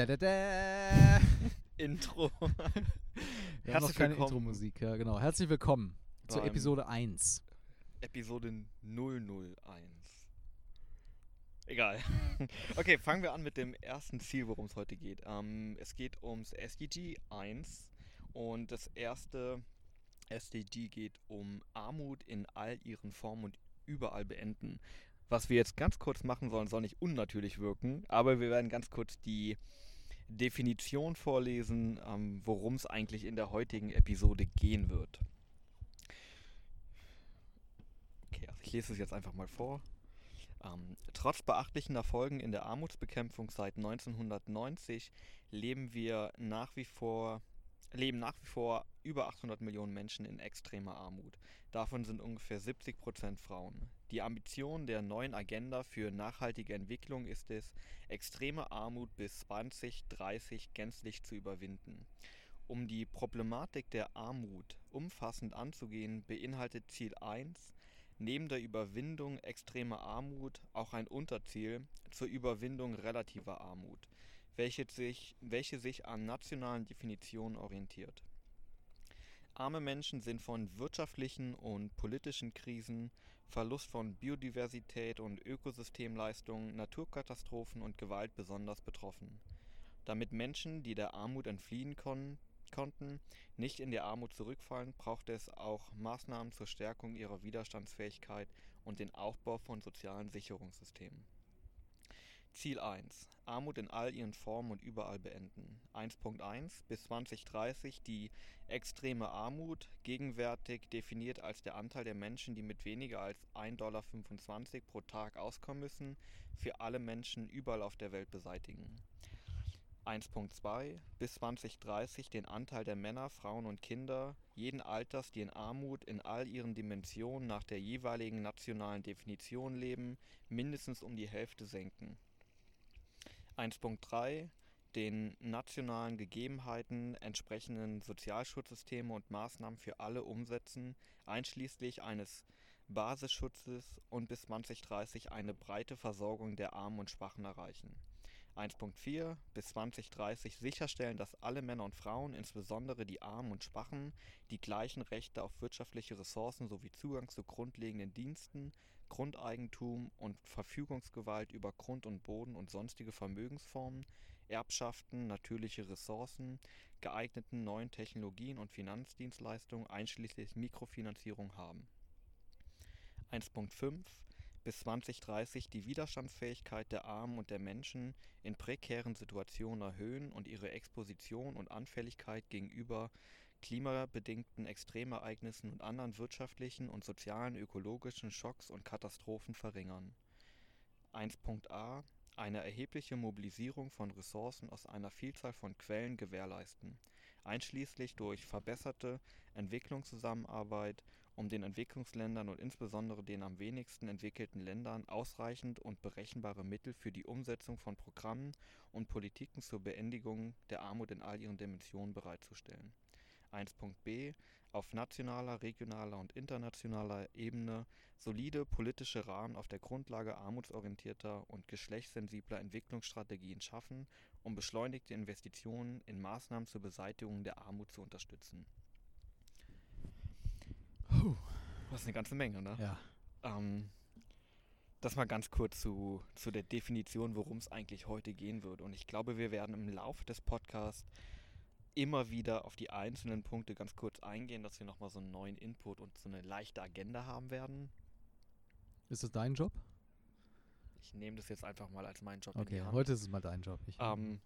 Da, da, da. Intro. Wir haben noch Herzlich keine. Intro-Musik, ja, genau. Herzlich willkommen zur Episode 1. Episode 001. Egal. Okay, fangen wir an mit dem ersten Ziel, worum es heute geht. Ähm, es geht ums SDG 1 und das erste SDG geht um Armut in all ihren Formen und überall beenden. Was wir jetzt ganz kurz machen sollen, soll nicht unnatürlich wirken, aber wir werden ganz kurz die Definition vorlesen, ähm, worum es eigentlich in der heutigen Episode gehen wird. Okay, also ich lese es jetzt einfach mal vor. Ähm, trotz beachtlichen Erfolgen in der Armutsbekämpfung seit 1990 leben wir nach wie vor leben nach wie vor über 800 Millionen Menschen in extremer Armut. Davon sind ungefähr 70 Prozent Frauen. Die Ambition der neuen Agenda für nachhaltige Entwicklung ist es, extreme Armut bis 2030 gänzlich zu überwinden. Um die Problematik der Armut umfassend anzugehen, beinhaltet Ziel 1 neben der Überwindung extremer Armut auch ein Unterziel zur Überwindung relativer Armut, welche sich, welche sich an nationalen Definitionen orientiert. Arme Menschen sind von wirtschaftlichen und politischen Krisen, Verlust von Biodiversität und Ökosystemleistungen, Naturkatastrophen und Gewalt besonders betroffen. Damit Menschen, die der Armut entfliehen kon konnten, nicht in die Armut zurückfallen, braucht es auch Maßnahmen zur Stärkung ihrer Widerstandsfähigkeit und den Aufbau von sozialen Sicherungssystemen. Ziel 1. Armut in all ihren Formen und überall beenden. 1.1 bis 2030 die extreme Armut, gegenwärtig definiert als der Anteil der Menschen, die mit weniger als 1,25 Dollar pro Tag auskommen müssen, für alle Menschen überall auf der Welt beseitigen. 1.2 bis 2030 den Anteil der Männer, Frauen und Kinder jeden Alters, die in Armut in all ihren Dimensionen nach der jeweiligen nationalen Definition leben, mindestens um die Hälfte senken. 1.3 den nationalen Gegebenheiten entsprechenden Sozialschutzsysteme und Maßnahmen für alle umsetzen, einschließlich eines Basisschutzes und bis 2030 eine breite Versorgung der Armen und Schwachen erreichen. 1.4 bis 2030 sicherstellen, dass alle Männer und Frauen, insbesondere die Armen und Schwachen, die gleichen Rechte auf wirtschaftliche Ressourcen sowie Zugang zu grundlegenden Diensten, Grundeigentum und Verfügungsgewalt über Grund und Boden und sonstige Vermögensformen, Erbschaften, natürliche Ressourcen, geeigneten neuen Technologien und Finanzdienstleistungen einschließlich Mikrofinanzierung haben. 1.5 bis 2030 die Widerstandsfähigkeit der Armen und der Menschen in prekären Situationen erhöhen und ihre Exposition und Anfälligkeit gegenüber klimabedingten Extremereignissen und anderen wirtschaftlichen und sozialen ökologischen Schocks und Katastrophen verringern. 1.a eine erhebliche Mobilisierung von Ressourcen aus einer Vielzahl von Quellen gewährleisten, einschließlich durch verbesserte Entwicklungszusammenarbeit, um den Entwicklungsländern und insbesondere den am wenigsten entwickelten Ländern ausreichend und berechenbare Mittel für die Umsetzung von Programmen und Politiken zur Beendigung der Armut in all ihren Dimensionen bereitzustellen. 1.b auf nationaler, regionaler und internationaler Ebene solide politische Rahmen auf der Grundlage armutsorientierter und geschlechtssensibler Entwicklungsstrategien schaffen, um beschleunigte Investitionen in Maßnahmen zur Beseitigung der Armut zu unterstützen. Puh. Das ist eine ganze Menge, ne? Ja. Ähm, das mal ganz kurz zu, zu der Definition, worum es eigentlich heute gehen wird. Und ich glaube, wir werden im Laufe des Podcasts immer wieder auf die einzelnen Punkte ganz kurz eingehen, dass wir nochmal so einen neuen Input und so eine leichte Agenda haben werden. Ist das dein Job? Ich nehme das jetzt einfach mal als meinen Job Okay, heute ist es mal dein Job. Ich, Ähm,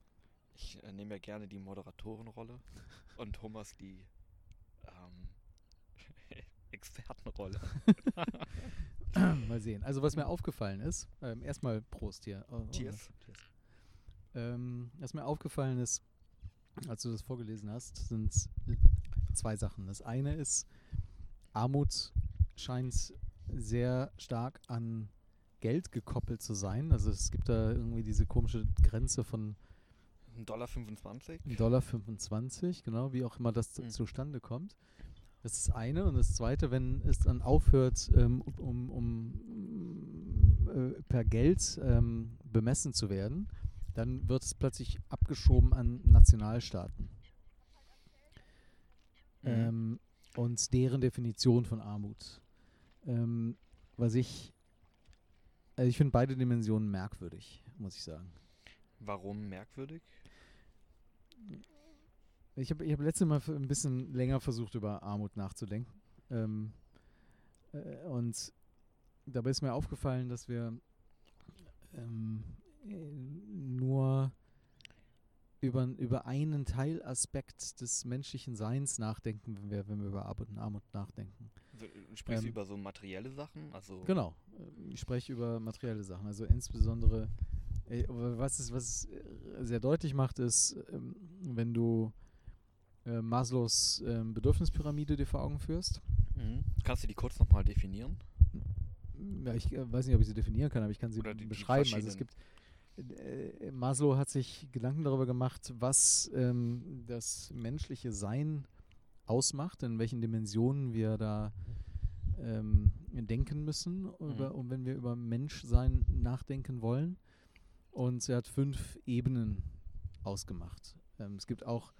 ich äh, nehme ja gerne die Moderatorenrolle und Thomas die Expertenrolle. mal sehen. Also was mir aufgefallen ist, ähm, erstmal Prost hier. Oh, oh, Cheers. Cheers. Ähm, was mir aufgefallen ist, als du das vorgelesen hast, sind zwei Sachen. Das eine ist, Armut scheint sehr stark an Geld gekoppelt zu sein. Also es gibt da irgendwie diese komische Grenze von 1,25 Dollar. 25. 1,25 Dollar, 25, genau, wie auch immer das Mhm. zustande kommt. Das ist das eine. Und das zweite, wenn es dann aufhört, ähm, um, um äh, per Geld ähm, bemessen zu werden, dann wird es plötzlich abgeschoben an Nationalstaaten. Mhm. Ähm, und deren Definition von Armut. Ähm, was ich, also ich finde beide Dimensionen merkwürdig, muss ich sagen. Warum merkwürdig? Ich habe ich hab letztes Mal ein bisschen länger versucht, über Armut nachzudenken. Ähm, äh, und dabei ist mir aufgefallen, dass wir ähm, äh, nur über, über einen Teilaspekt des menschlichen Seins nachdenken, wenn wir, wenn wir über Armut und Armut nachdenken. Also, sprichst du Ähm, über so materielle Sachen? Also Genau. äh, Ich spreche über materielle Sachen. Also insbesondere, äh, was es, was es äh, sehr deutlich macht, ist, ähm, wenn du äh, Maslows ähm, Bedürfnispyramide dir vor Augen führst. Mhm. Kannst du die kurz nochmal definieren? Ja, ich äh, weiß nicht, ob ich sie definieren kann, aber ich kann sie die- die beschreiben. Also es gibt äh, Maslow hat sich Gedanken darüber gemacht, was ähm, das menschliche Sein ausmacht, in welchen Dimensionen wir da ähm, denken müssen, über, Mhm. und wenn wir über Menschsein nachdenken wollen. Und er hat fünf Ebenen ausgemacht. Ähm, es gibt auch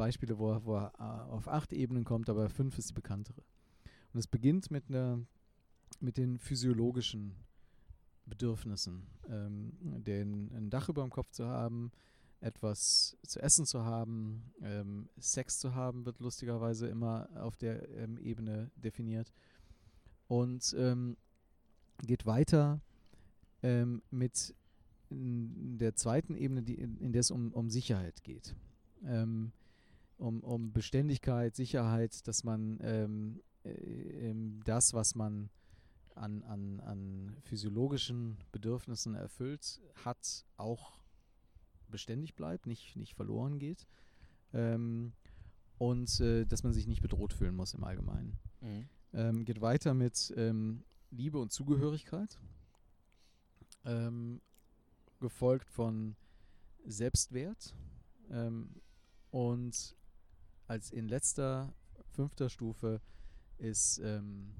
Beispiele, wo er, wo er äh, auf acht Ebenen kommt, aber fünf ist die bekanntere. Und es beginnt mit einer mit den physiologischen Bedürfnissen, ähm, den, ein Dach über dem Kopf zu haben, etwas zu essen zu haben, ähm, Sex zu haben, wird lustigerweise immer auf der ähm, Ebene definiert. Und ähm, geht weiter ähm, mit der zweiten Ebene, die, in, in der es um, um Sicherheit geht. Ähm, um, um Beständigkeit, Sicherheit, dass man ähm, äh, das, was man an, an, an physiologischen Bedürfnissen erfüllt hat, auch beständig bleibt, nicht, nicht verloren geht. Ähm, und äh, dass man sich nicht bedroht fühlen muss im Allgemeinen. Mhm. Ähm, geht weiter mit ähm, Liebe und Zugehörigkeit. Ähm, gefolgt von Selbstwert. Ähm, und als in letzter, fünfter Stufe ist, ähm,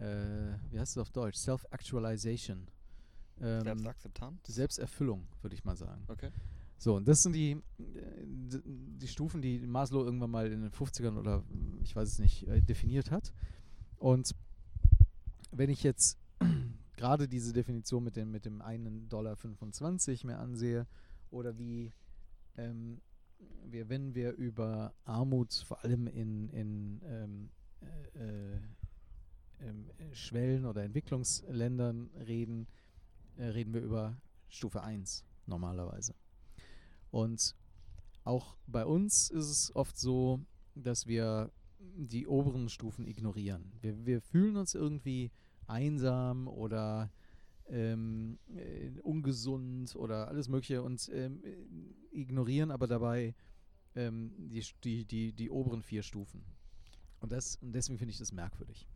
äh, wie heißt es auf Deutsch? Self-Actualization. Ähm, Selbstakzeptanz? Selbsterfüllung, würde ich mal sagen. Okay. So, und das sind die, äh, die Stufen, die Maslow irgendwann mal in den 50ern oder mm, ich weiß es nicht, äh, definiert hat. Und wenn ich jetzt gerade diese Definition mit dem, mit dem einen Dollar 25 mir ansehe oder wie ähm, wir, wenn wir über Armut vor allem in, in ähm, äh, äh, ähm, Schwellen- oder Entwicklungsländern reden, äh, reden wir über Stufe 1 normalerweise. Und auch bei uns ist es oft so, dass wir die oberen Stufen ignorieren. Wir, wir fühlen uns irgendwie einsam oder ähm, äh, ungesund oder alles Mögliche und ähm, äh, ignorieren aber dabei ähm, die, die, die, die oberen vier Stufen. Und, das, und deswegen finde ich das merkwürdig.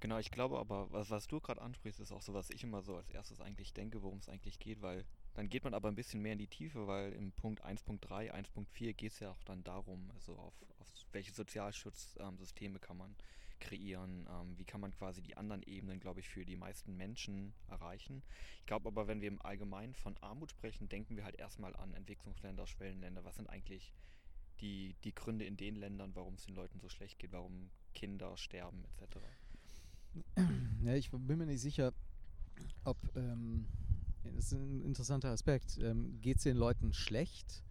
Genau, ich glaube aber, was, was du gerade ansprichst, ist auch so, was ich immer so als erstes eigentlich denke, worum es eigentlich geht, weil dann geht man aber ein bisschen mehr in die Tiefe, weil im Punkt 1.3, 1.4 geht es ja auch dann darum, also auf, auf welche Sozialschutzsysteme kann man kreieren, ähm, wie kann man quasi die anderen Ebenen, glaube ich, für die meisten Menschen erreichen. Ich glaube aber, wenn wir im Allgemeinen von Armut sprechen, denken wir halt erstmal an Entwicklungsländer, Schwellenländer. Was sind eigentlich die, die Gründe in den Ländern, warum es den Leuten so schlecht geht, warum Kinder sterben etc. Ja, ich bin mir nicht sicher, ob, ähm, das ist ein interessanter Aspekt, ähm, geht es den Leuten schlecht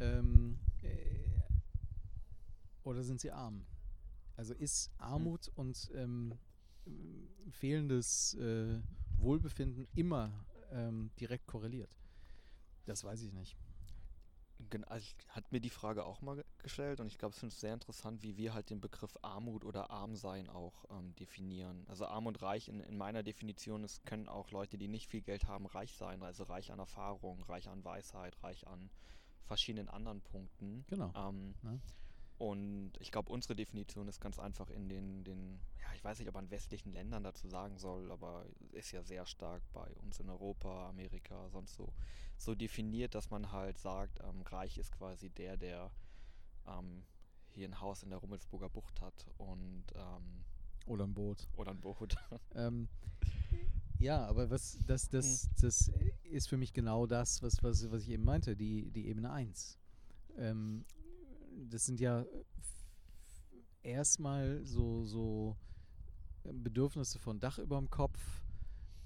ähm, äh, oder sind sie arm? Also ist Armut und ähm, äh, fehlendes äh, Wohlbefinden immer ähm, direkt korreliert? Das weiß ich nicht. Gen- Also ich hat mir die Frage auch mal ge- gestellt und ich glaube, es ist sehr interessant, wie wir halt den Begriff Armut oder Armsein auch ähm, definieren. Also arm und reich in, in meiner Definition, es können auch Leute, die nicht viel Geld haben, reich sein. Also reich an Erfahrung, reich an Weisheit, reich an verschiedenen anderen Punkten. Genau. Ähm, Ne? Und ich glaube, unsere Definition ist ganz einfach in den, den, ja, ich weiß nicht, ob man westlichen Ländern dazu sagen soll, aber ist ja sehr stark bei uns in Europa, Amerika, sonst so, so definiert, dass man halt sagt, ähm, reich ist quasi der, der ähm, hier ein Haus in der Rummelsburger Bucht hat und ähm, Oder ein Boot. oder ein Boot. Ähm, Ja, aber was das, das, das ist für mich genau das, was, was, was ich eben meinte, die, die Ebene 1. Das sind ja erstmal so, so Bedürfnisse von Dach über dem Kopf.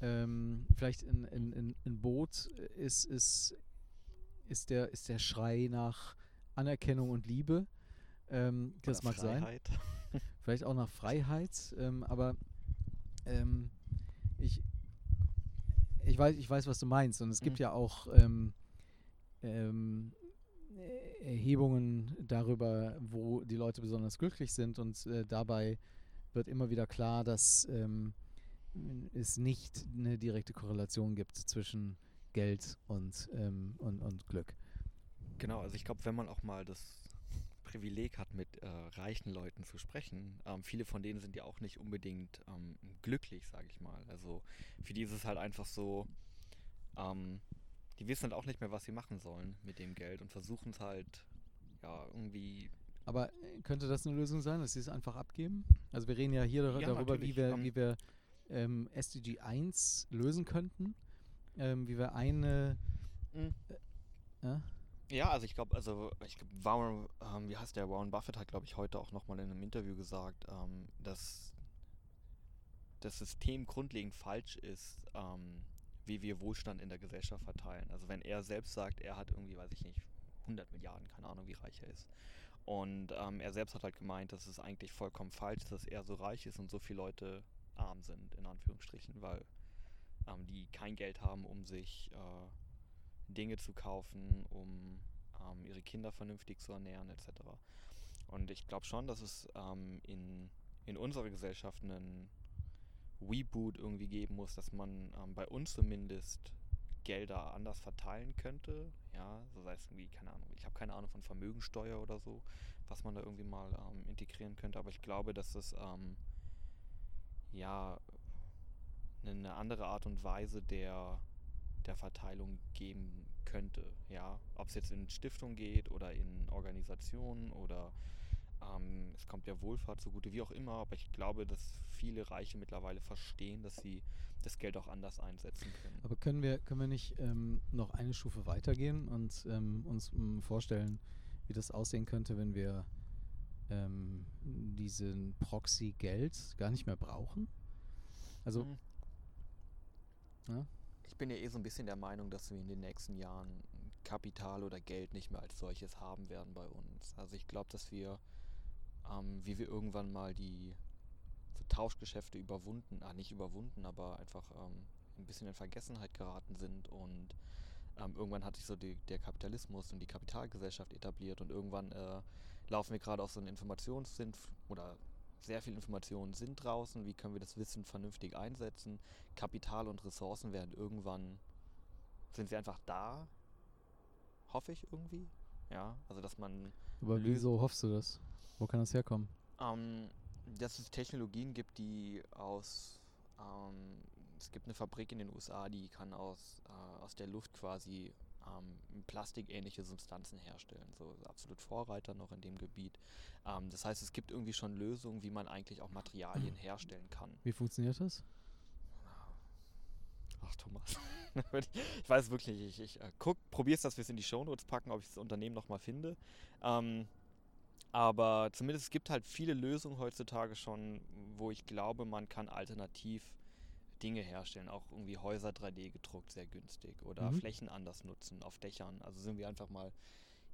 Ähm, vielleicht ein, ein, ein Boot ist, ist, ist, der, ist der Schrei nach Anerkennung und Liebe. Ähm, das mag Freiheit. sein. Vielleicht auch nach Freiheit. Ähm, aber ähm, ich, ich, weiß, ich weiß, was du meinst. Und es gibt mhm. ja auch ähm, ähm, Erhebungen darüber, wo die Leute besonders glücklich sind. Und äh, dabei wird immer wieder klar, dass ähm, es nicht eine direkte Korrelation gibt zwischen Geld und, ähm, und, und Glück. Genau, also ich glaube, wenn man auch mal das Privileg hat, mit äh, reichen Leuten zu sprechen. Ähm, viele von denen sind ja auch nicht unbedingt ähm, glücklich, sage ich mal. Also für die ist es halt einfach so, ähm, die wissen halt auch nicht mehr, was sie machen sollen mit dem Geld und versuchen es halt ja irgendwie. Aber äh, könnte das eine Lösung sein, dass sie es einfach abgeben? Also wir reden ja hier ja, darüber, wie wir, wie wir ähm, SDG 1 lösen könnten, ähm, wie wir eine mhm. äh, ja? Ja, also ich glaube, also ich glaube, Warren, ähm, wie heißt der, Warren Buffett hat, glaube ich, heute auch nochmal in einem Interview gesagt, ähm, dass das System grundlegend falsch ist, ähm, wie wir Wohlstand in der Gesellschaft verteilen. Also wenn er selbst sagt, er hat irgendwie, weiß ich nicht, 100 Milliarden, keine Ahnung, wie reich er ist. Und ähm, er selbst hat halt gemeint, dass es eigentlich vollkommen falsch ist, dass er so reich ist und so viele Leute arm sind, in Anführungsstrichen, weil ähm, die kein Geld haben, um sich äh, Dinge zu kaufen, um ähm, ihre Kinder vernünftig zu ernähren etc. Und ich glaube schon, dass es ähm, in, in unserer Gesellschaft einen Reboot irgendwie geben muss, dass man ähm, bei uns zumindest Gelder anders verteilen könnte. Ja, so sei es irgendwie, keine Ahnung, ich habe keine Ahnung von Vermögensteuer oder so, was man da irgendwie mal ähm, integrieren könnte, aber ich glaube, dass es ähm, ja eine andere Art und Weise der der Verteilung geben könnte. Ja, ob es jetzt in Stiftungen geht oder in Organisationen oder ähm, es kommt der Wohlfahrt zugute, wie auch immer. Aber ich glaube, dass viele Reiche mittlerweile verstehen, dass sie das Geld auch anders einsetzen können. Aber können wir, können wir nicht ähm, noch eine Stufe weitergehen und ähm, uns ähm, vorstellen, wie das aussehen könnte, wenn wir ähm, diesen Proxy-Geld gar nicht mehr brauchen? Also. Mhm. Ja? ich bin ja eh so ein bisschen der Meinung, dass wir in den nächsten Jahren Kapital oder Geld nicht mehr als solches haben werden bei uns. Also ich glaube, dass wir, ähm, wie wir irgendwann mal die so Tauschgeschäfte überwunden, ah nicht überwunden, aber einfach ähm, ein bisschen in Vergessenheit geraten sind und ähm, irgendwann hat sich so die, der Kapitalismus und die Kapitalgesellschaft etabliert und irgendwann äh, laufen wir gerade auf so einen Informationssinn oder sehr viele Informationen sind draußen, wie können wir das Wissen vernünftig einsetzen. Kapital und Ressourcen werden irgendwann, sind sie einfach da, hoffe ich irgendwie. Ja, also dass man. Aber wieso hoffst du das? Wo kann das herkommen? Ähm, dass es Technologien gibt, die aus. Ähm, es gibt eine Fabrik in den USA, die kann aus, äh, aus der Luft quasi ähm, plastikähnliche Substanzen herstellen. So absolut Vorreiter noch in dem Gebiet. Ähm, das heißt, es gibt irgendwie schon Lösungen, wie man eigentlich auch Materialien herstellen kann. Wie funktioniert das? Ach, Thomas. ich weiß wirklich, ich, ich äh, guck, probier's, dass wir es in die Shownotes packen, ob ich das Unternehmen nochmal finde. Ähm, aber zumindest es gibt halt viele Lösungen heutzutage schon, wo ich glaube, man kann alternativ Dinge herstellen, auch irgendwie Häuser 3D gedruckt, sehr günstig oder mhm. Flächen anders nutzen auf Dächern. Also sind wir einfach mal,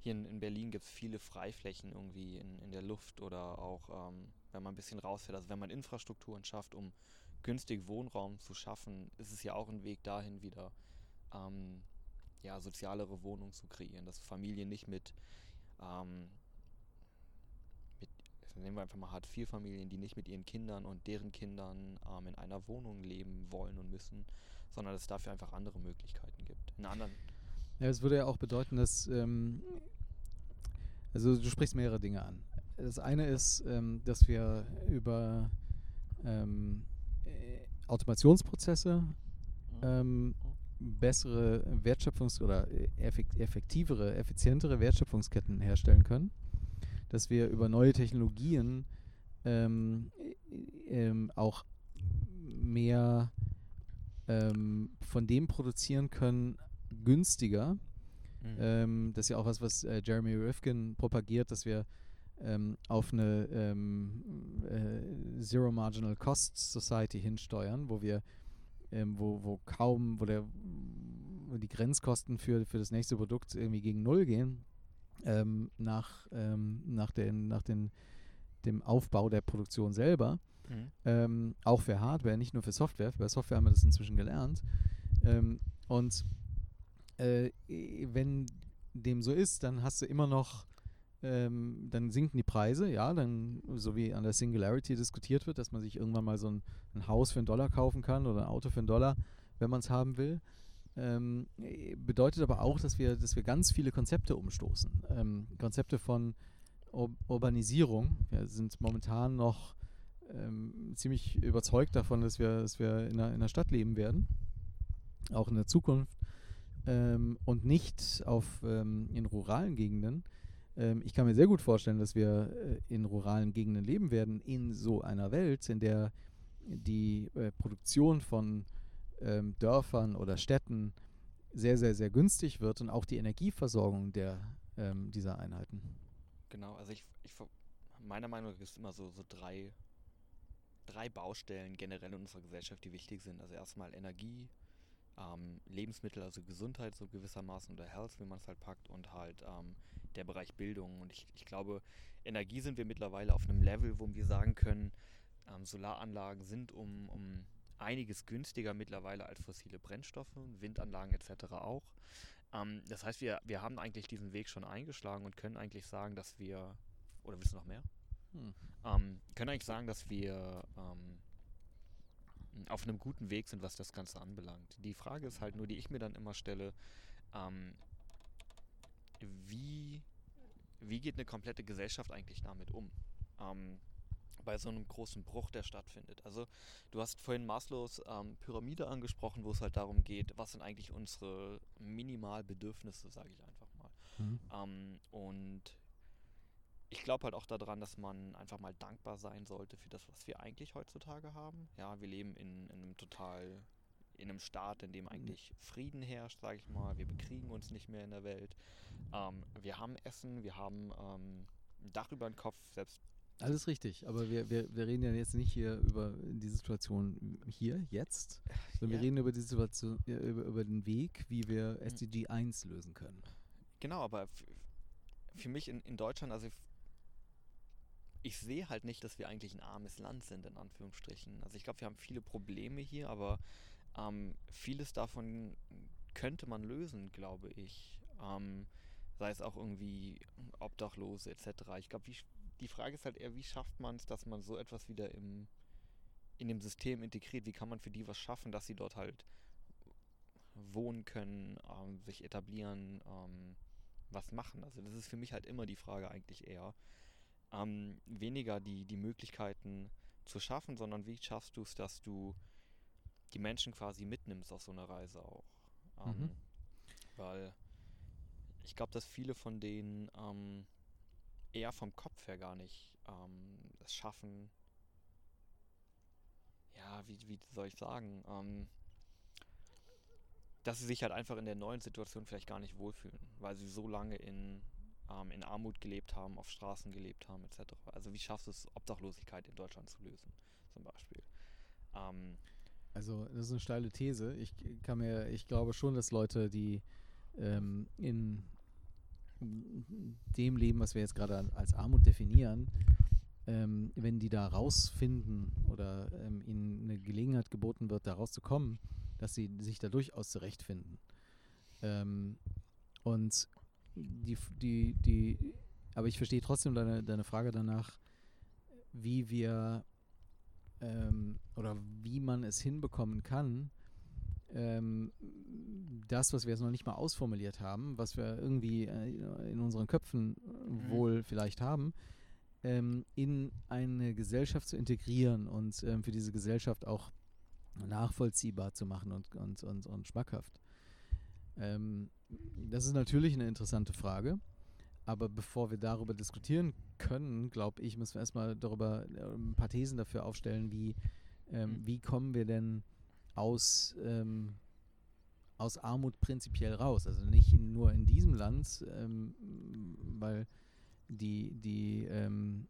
hier in, in Berlin gibt es viele Freiflächen irgendwie in, in der Luft oder auch, ähm, wenn man ein bisschen rausfährt, also wenn man Infrastrukturen schafft, um günstig Wohnraum zu schaffen, ist es ja auch ein Weg dahin wieder, ähm, ja, sozialere Wohnungen zu kreieren, dass Familien nicht mit ähm, nehmen wir einfach mal Hartz-IV-Familien, die nicht mit ihren Kindern und deren Kindern ähm, in einer Wohnung leben wollen und müssen, sondern dass es dafür einfach andere Möglichkeiten gibt. In anderen. Ja, es würde ja auch bedeuten, dass ähm, also du sprichst mehrere Dinge an. Das eine ist, ähm, dass wir über ähm, Automationsprozesse mhm. ähm, bessere Wertschöpfungs- oder effektivere, effizientere Wertschöpfungsketten herstellen können dass wir über neue Technologien ähm, ähm, auch mehr ähm, von dem produzieren können, günstiger. Mhm. Ähm, das ist ja auch was, was äh, Jeremy Rifkin propagiert, dass wir ähm, auf eine ähm, äh, Zero Marginal Cost Society hinsteuern, wo wir, wo, wo kaum, wo der wo die Grenzkosten für, für das nächste Produkt irgendwie gegen Null gehen, ähm, nach, ähm, nach, den, nach den, dem Aufbau der Produktion selber. Mhm. Ähm, auch für Hardware, nicht nur für Software. Bei Software haben wir das inzwischen gelernt. Ähm, und äh, wenn dem so ist, dann hast du immer noch, ähm, dann sinken die Preise, ja, dann, so wie an der Singularity diskutiert wird, dass man sich irgendwann mal so ein, ein Haus für einen Dollar kaufen kann oder ein Auto für einen Dollar, wenn man es haben will. Ähm, bedeutet aber auch, dass wir, dass wir ganz viele Konzepte umstoßen. Ähm, Konzepte von Ur Urbanisierung. Wir sind momentan noch ähm, ziemlich überzeugt davon, dass wir, dass wir in, einer, in einer Stadt leben werden, auch in der Zukunft ähm, und nicht auf, ähm, in ruralen Gegenden. Ähm, ich kann mir sehr gut vorstellen, dass wir äh, in ruralen Gegenden leben werden, in so einer Welt, in der die äh, Produktion von ähm, Dörfern oder Städten sehr, sehr, sehr günstig wird und auch die Energieversorgung der, ähm, dieser Einheiten. Genau, also ich, ich meiner Meinung nach gibt es immer so, so drei, drei Baustellen generell in unserer Gesellschaft, die wichtig sind. Also erstmal Energie, ähm, Lebensmittel, also Gesundheit so gewissermaßen oder Health, wie man es halt packt, und halt ähm, der Bereich Bildung. Und ich, ich glaube, Energie sind wir mittlerweile auf einem Level, wo wir sagen können, ähm, Solaranlagen sind um, um einiges günstiger mittlerweile als fossile Brennstoffe, Windanlagen etc. auch. Ähm, das heißt, wir, wir haben eigentlich diesen Weg schon eingeschlagen und können eigentlich sagen, dass wir, oder willst du noch mehr? Hm. Ähm, können eigentlich sagen, dass wir ähm, auf einem guten Weg sind, was das Ganze anbelangt. Die Frage ist halt nur, die ich mir dann immer stelle, ähm, wie, wie geht eine komplette Gesellschaft eigentlich damit um? Ähm, bei so einem großen Bruch, der stattfindet. Also du hast vorhin Maslows ähm, Pyramide angesprochen, wo es halt darum geht, was sind eigentlich unsere Minimalbedürfnisse, sage ich einfach mal. Mhm. Ähm, und ich glaube halt auch daran, dass man einfach mal dankbar sein sollte für das, was wir eigentlich heutzutage haben. Ja, wir leben in, in einem total, in einem Staat, in dem eigentlich Frieden herrscht, sage ich mal. Wir bekriegen uns nicht mehr in der Welt. Ähm, wir haben Essen, wir haben ähm, ein Dach über den Kopf, selbst alles richtig, aber wir, wir, wir reden ja jetzt nicht hier über die Situation hier, jetzt, sondern Ja. wir reden über die Situation, äh, über, über den Weg, wie wir Mhm. SDG 1 lösen können. Genau, aber für mich in, in Deutschland, also ich sehe halt nicht, dass wir eigentlich ein armes Land sind, in Anführungsstrichen. Also ich glaube, wir haben viele Probleme hier, aber ähm, vieles davon könnte man lösen, glaube ich. Ähm, sei es auch irgendwie Obdachlose etc. Ich glaube, wie die Frage ist halt eher, wie schafft man es, dass man so etwas wieder im, in dem System integriert? Wie kann man für die was schaffen, dass sie dort halt wohnen können, ähm, sich etablieren, ähm, was machen. Also das ist für mich halt immer die Frage eigentlich eher. Ähm, weniger die, die Möglichkeiten zu schaffen, sondern wie schaffst du es, dass du die Menschen quasi mitnimmst auf so einer Reise auch. Ähm, Mhm. Weil ich glaube, dass viele von denen ähm, eher vom Kopf her gar nicht ähm, es schaffen. Ja, wie, wie soll ich sagen? Ähm, dass sie sich halt einfach in der neuen Situation vielleicht gar nicht wohlfühlen, weil sie so lange in, ähm, in Armut gelebt haben, auf Straßen gelebt haben, etc. Also wie schaffst du es, Obdachlosigkeit in Deutschland zu lösen, zum Beispiel? Ähm, Also das ist eine steile These. Ich kann mir, ich glaube schon, dass Leute, die ähm, in dem Leben, was wir jetzt gerade als Armut definieren, ähm, wenn die da rausfinden oder ähm, ihnen eine Gelegenheit geboten wird, da rauszukommen, dass sie sich da durchaus zurechtfinden. Ähm, und die, die, die, aber ich verstehe trotzdem deine, deine Frage danach, wie wir ähm, oder wie man es hinbekommen kann, ähm, das, was wir jetzt noch nicht mal ausformuliert haben, was wir irgendwie äh, in unseren Köpfen äh, wohl vielleicht haben, ähm, in eine Gesellschaft zu integrieren und ähm, für diese Gesellschaft auch nachvollziehbar zu machen und, und, und, und schmackhaft. Ähm, das ist natürlich eine interessante Frage. Aber bevor wir darüber diskutieren können, glaube ich, müssen wir erstmal darüber äh, ein paar Thesen dafür aufstellen, wie, ähm, Mhm. wie kommen wir denn aus, ähm, aus Armut prinzipiell raus. Also nicht in, nur in diesem Land, ähm, weil die, die ähm,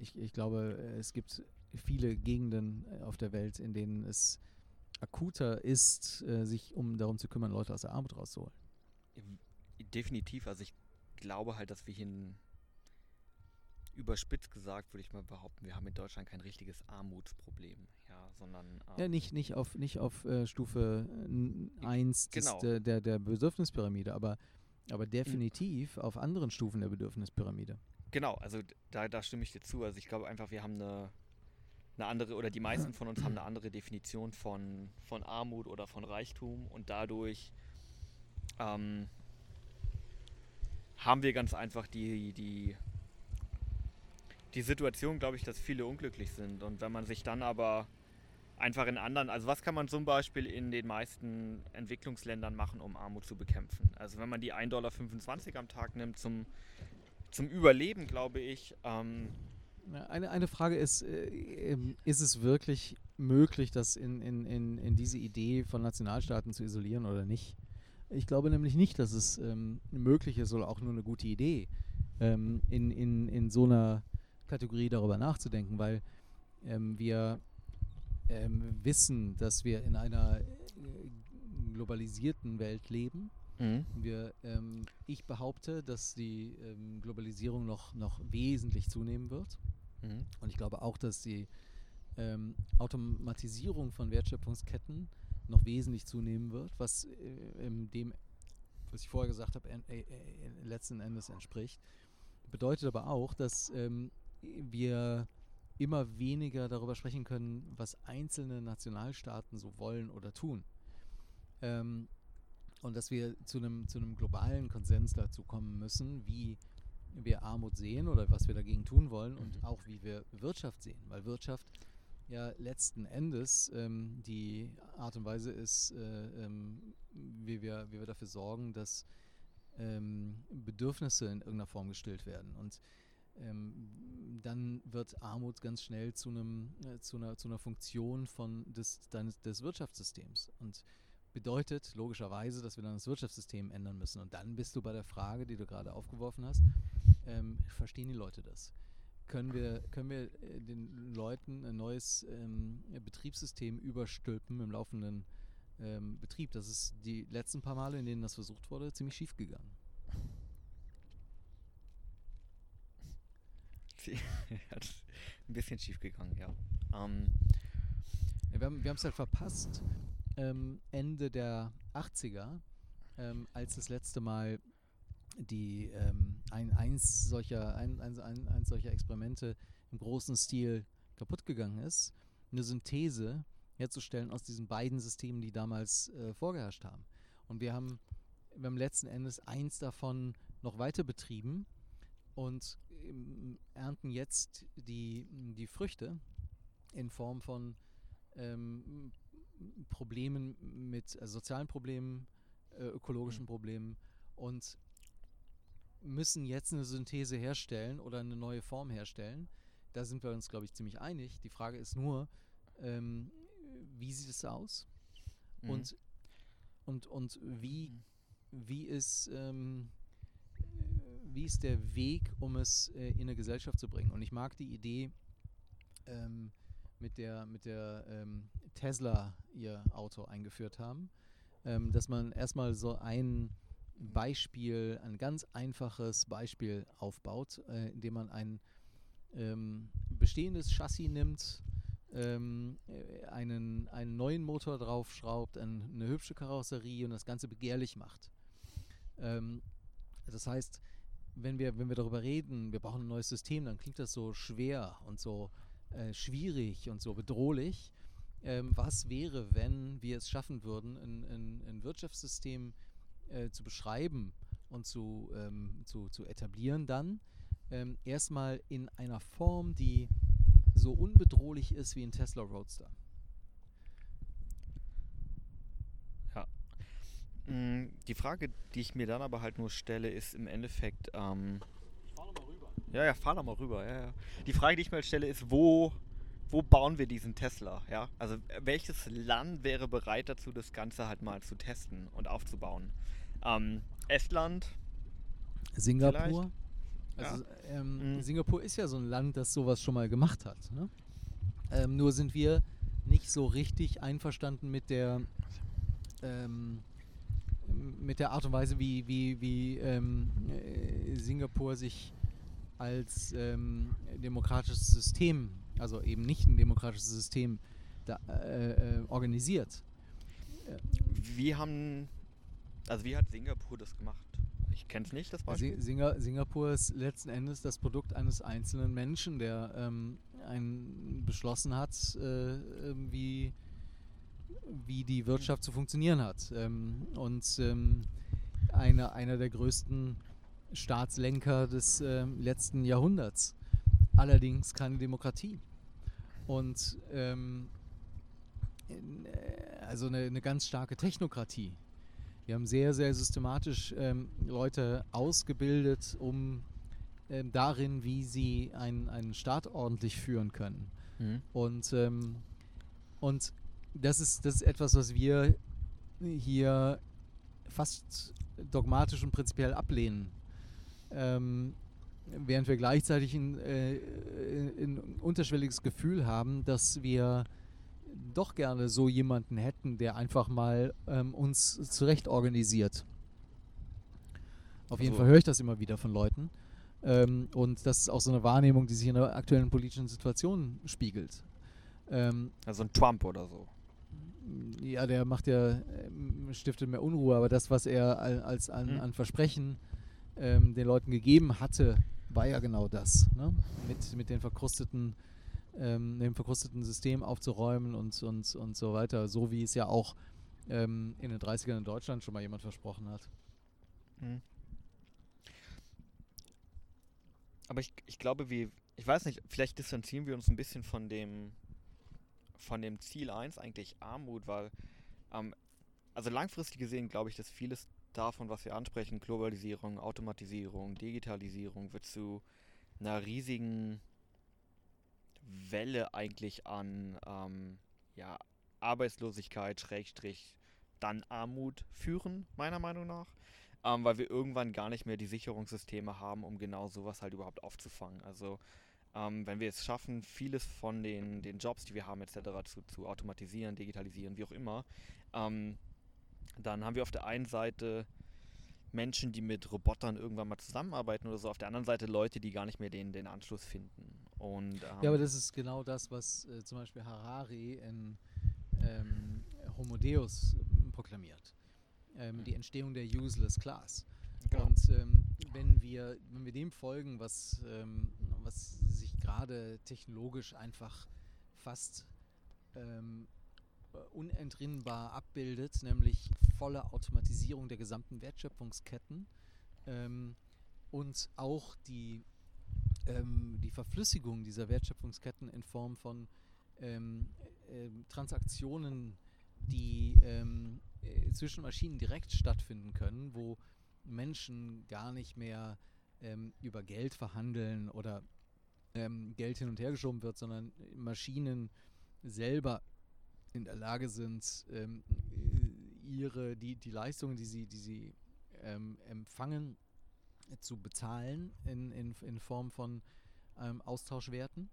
ich, ich glaube, es gibt viele Gegenden äh, auf der Welt, in denen es akuter ist, äh, sich um darum zu kümmern, Leute aus der Armut rauszuholen. Definitiv. Also ich glaube halt, dass wir hier überspitzt gesagt, würde ich mal behaupten, wir haben in Deutschland kein richtiges Armutsproblem, ja, sondern ähm, ja nicht nicht auf nicht auf äh, Stufe 1 genau. der, der der Bedürfnispyramide, aber aber definitiv auf anderen Stufen der Bedürfnispyramide. Genau, also da, da stimme ich dir zu. Also ich glaube einfach, wir haben eine, eine andere, oder die meisten von uns haben eine andere Definition von, von Armut oder von Reichtum und dadurch ähm, haben wir ganz einfach die, die, die Situation, glaube ich, dass viele unglücklich sind. Und wenn man sich dann aber einfach in anderen, also was kann man zum Beispiel in den meisten Entwicklungsländern machen, um Armut zu bekämpfen? Also wenn man die 1,25 Dollar am Tag nimmt zum, zum Überleben, glaube ich. Ähm eine, eine Frage ist, äh, ähm, ist es wirklich möglich, das in, in, in, in diese Idee von Nationalstaaten zu isolieren oder nicht? Ich glaube nämlich nicht, dass es ähm, möglich ist oder auch nur eine gute Idee, ähm, in, in, in so einer Kategorie darüber nachzudenken, weil ähm, wir ähm, wissen, dass wir in einer äh, globalisierten Welt leben. Mhm. Wir, ähm, ich behaupte, dass die ähm, Globalisierung noch, noch wesentlich zunehmen wird. Mhm. Und ich glaube auch, dass die ähm, Automatisierung von Wertschöpfungsketten noch wesentlich zunehmen wird, was äh, dem, was ich vorher gesagt habe, äh, äh, letzten Endes entspricht. Bedeutet aber auch, dass ähm, wir immer weniger darüber sprechen können, was einzelne Nationalstaaten so wollen oder tun. Ähm, und dass wir zu einem zu einem globalen Konsens dazu kommen müssen, wie wir Armut sehen oder was wir dagegen tun wollen und mhm. auch wie wir Wirtschaft sehen, weil Wirtschaft ja letzten Endes ähm, die Art und Weise ist, äh, ähm, wie, wir, wie wir dafür sorgen, dass ähm, Bedürfnisse in irgendeiner Form gestillt werden. Und ähm, dann wird Armut ganz schnell zu, einem, äh, zu, einer, zu einer Funktion von des, deines, des Wirtschaftssystems und bedeutet logischerweise, dass wir dann das Wirtschaftssystem ändern müssen. Und dann bist du bei der Frage, die du gerade aufgeworfen hast, ähm, verstehen die Leute das? Können wir, können wir äh, den Leuten ein neues ähm, Betriebssystem überstülpen im laufenden ähm, Betrieb? Das ist die letzten paar Male, in denen das versucht wurde, ziemlich schief gegangen. ein bisschen schief gegangen, ja. Ähm. wir haben es halt verpasst, ähm, Ende der 80er, ähm, als das letzte Mal die ähm, ein, eins solcher, ein, ein, ein, eins solcher Experimente im großen Stil kaputt gegangen ist, eine Synthese herzustellen aus diesen beiden Systemen, die damals äh, vorgeherrscht haben. Und wir haben, wir haben letzten Endes eins davon noch weiter betrieben und ernten jetzt die, die Früchte in Form von ähm, Problemen mit also sozialen Problemen, äh, ökologischen mhm. Problemen und müssen jetzt eine Synthese herstellen oder eine neue Form herstellen. Da sind wir uns, glaube ich, ziemlich einig. Die Frage ist nur, ähm, wie sieht es aus? Mhm. Und, und, und wie, mhm. wie ist ähm, wie ist der Weg, um es äh, in eine Gesellschaft zu bringen? Und ich mag die Idee, ähm, mit der, mit der ähm, Tesla ihr Auto eingeführt haben, ähm, dass man erstmal so ein Beispiel, ein ganz einfaches Beispiel aufbaut, äh, indem man ein ähm, bestehendes Chassis nimmt, ähm, äh, einen, einen neuen Motor draufschraubt, ein, eine hübsche Karosserie und das Ganze begehrlich macht. Ähm, das heißt, wenn wir, wenn wir darüber reden, wir brauchen ein neues System, dann klingt das so schwer und so äh, schwierig und so bedrohlich. Ähm, was wäre, wenn wir es schaffen würden, ein, ein, ein Wirtschaftssystem äh, zu beschreiben und zu, ähm, zu, zu etablieren dann? Ähm, erstmal in einer Form, die so unbedrohlich ist wie ein Tesla Roadster. Die Frage, die ich mir dann aber halt nur stelle, ist im Endeffekt. Ähm, fahr doch mal rüber. Ja, ja, fahr doch mal rüber. Ja, ja. Die Frage, die ich mir halt stelle, ist, wo, wo bauen wir diesen Tesla? Ja, also welches Land wäre bereit dazu, das Ganze halt mal zu testen und aufzubauen? Ähm, Estland, Singapur. Also ja. ähm, mhm. Singapur ist ja so ein Land, das sowas schon mal gemacht hat. Ne? Ähm, nur sind wir nicht so richtig einverstanden mit der ähm, mit der Art und Weise, wie, wie, wie ähm, äh, Singapur sich als ähm, demokratisches System, also eben nicht ein demokratisches System, da, äh, äh, organisiert. Wie haben, also wie hat Singapur das gemacht? Ich kenne es nicht, das Beispiel. Sing Singapur ist letzten Endes das Produkt eines einzelnen Menschen, der ähm, ein, beschlossen hat, äh, wie, wie die Wirtschaft zu funktionieren hat. Ähm, und ähm, eine, einer der größten Staatslenker des äh, letzten Jahrhunderts. Allerdings keine Demokratie. Und ähm, äh, also eine, eine ganz starke Technokratie. Wir haben sehr, sehr systematisch ähm, Leute ausgebildet, um ähm, darin, wie sie ein, einen Staat ordentlich führen können. Mhm. Und, ähm, und das, ist, das ist etwas, was wir hier fast dogmatisch und prinzipiell ablehnen. Ähm, während wir gleichzeitig ein, äh, ein unterschwelliges Gefühl haben, dass wir doch gerne so jemanden hätten, der einfach mal ähm, uns zurecht organisiert. Auf jeden also. Fall höre ich das immer wieder von Leuten. Ähm, und das ist auch so eine Wahrnehmung, die sich in der aktuellen politischen Situation spiegelt. Ähm, also ein Trump oder so. Ja, der macht ja, ähm, stiftet mehr Unruhe, aber das, was er als an, mhm. an Versprechen ähm, den Leuten gegeben hatte, war ja genau das. Ne? Mit, mit den verkrusteten ähm, dem verkrusteten System aufzuräumen und, und, und so weiter, so wie es ja auch ähm, in den 30ern in Deutschland schon mal jemand versprochen hat. Mhm. Aber ich, ich glaube, wir, ich weiß nicht, vielleicht distanzieren wir uns ein bisschen von dem, von dem Ziel 1 eigentlich Armut, weil, ähm, also langfristig gesehen glaube ich, dass vieles davon, was wir ansprechen, Globalisierung, Automatisierung, Digitalisierung, wird zu einer riesigen Welle eigentlich an ähm, ja, Arbeitslosigkeit, Schrägstrich, dann Armut führen, meiner Meinung nach. Ähm, weil wir irgendwann gar nicht mehr die Sicherungssysteme haben, um genau sowas halt überhaupt aufzufangen. Also ähm, wenn wir es schaffen, vieles von den, den Jobs, die wir haben, etc. zu, zu automatisieren, digitalisieren, wie auch immer, ähm, dann haben wir auf der einen Seite Menschen, die mit Robotern irgendwann mal zusammenarbeiten oder so, auf der anderen Seite Leute, die gar nicht mehr den, den Anschluss finden. Und, ähm, ja, aber das ist genau das, was äh, zum Beispiel Harari in ähm, Homo Deus äh, proklamiert. Ähm, die Entstehung der Useless Class. Genau. Und ähm, wenn, wir, wenn wir dem folgen, was, ähm, was sich gerade technologisch einfach fast ähm, unentrinnbar abbildet, nämlich volle Automatisierung der gesamten Wertschöpfungsketten ähm, und auch die, ähm, die Verflüssigung dieser Wertschöpfungsketten in Form von ähm, äh, Transaktionen, die ähm, äh, zwischen Maschinen direkt stattfinden können, wo Menschen gar nicht mehr ähm, über Geld verhandeln oder ähm, Geld hin und her geschoben wird, sondern Maschinen selber in der Lage sind, ähm, ihre, die, die Leistungen, die sie, die sie ähm, empfangen, zu bezahlen in, in, in Form von ähm, Austauschwerten.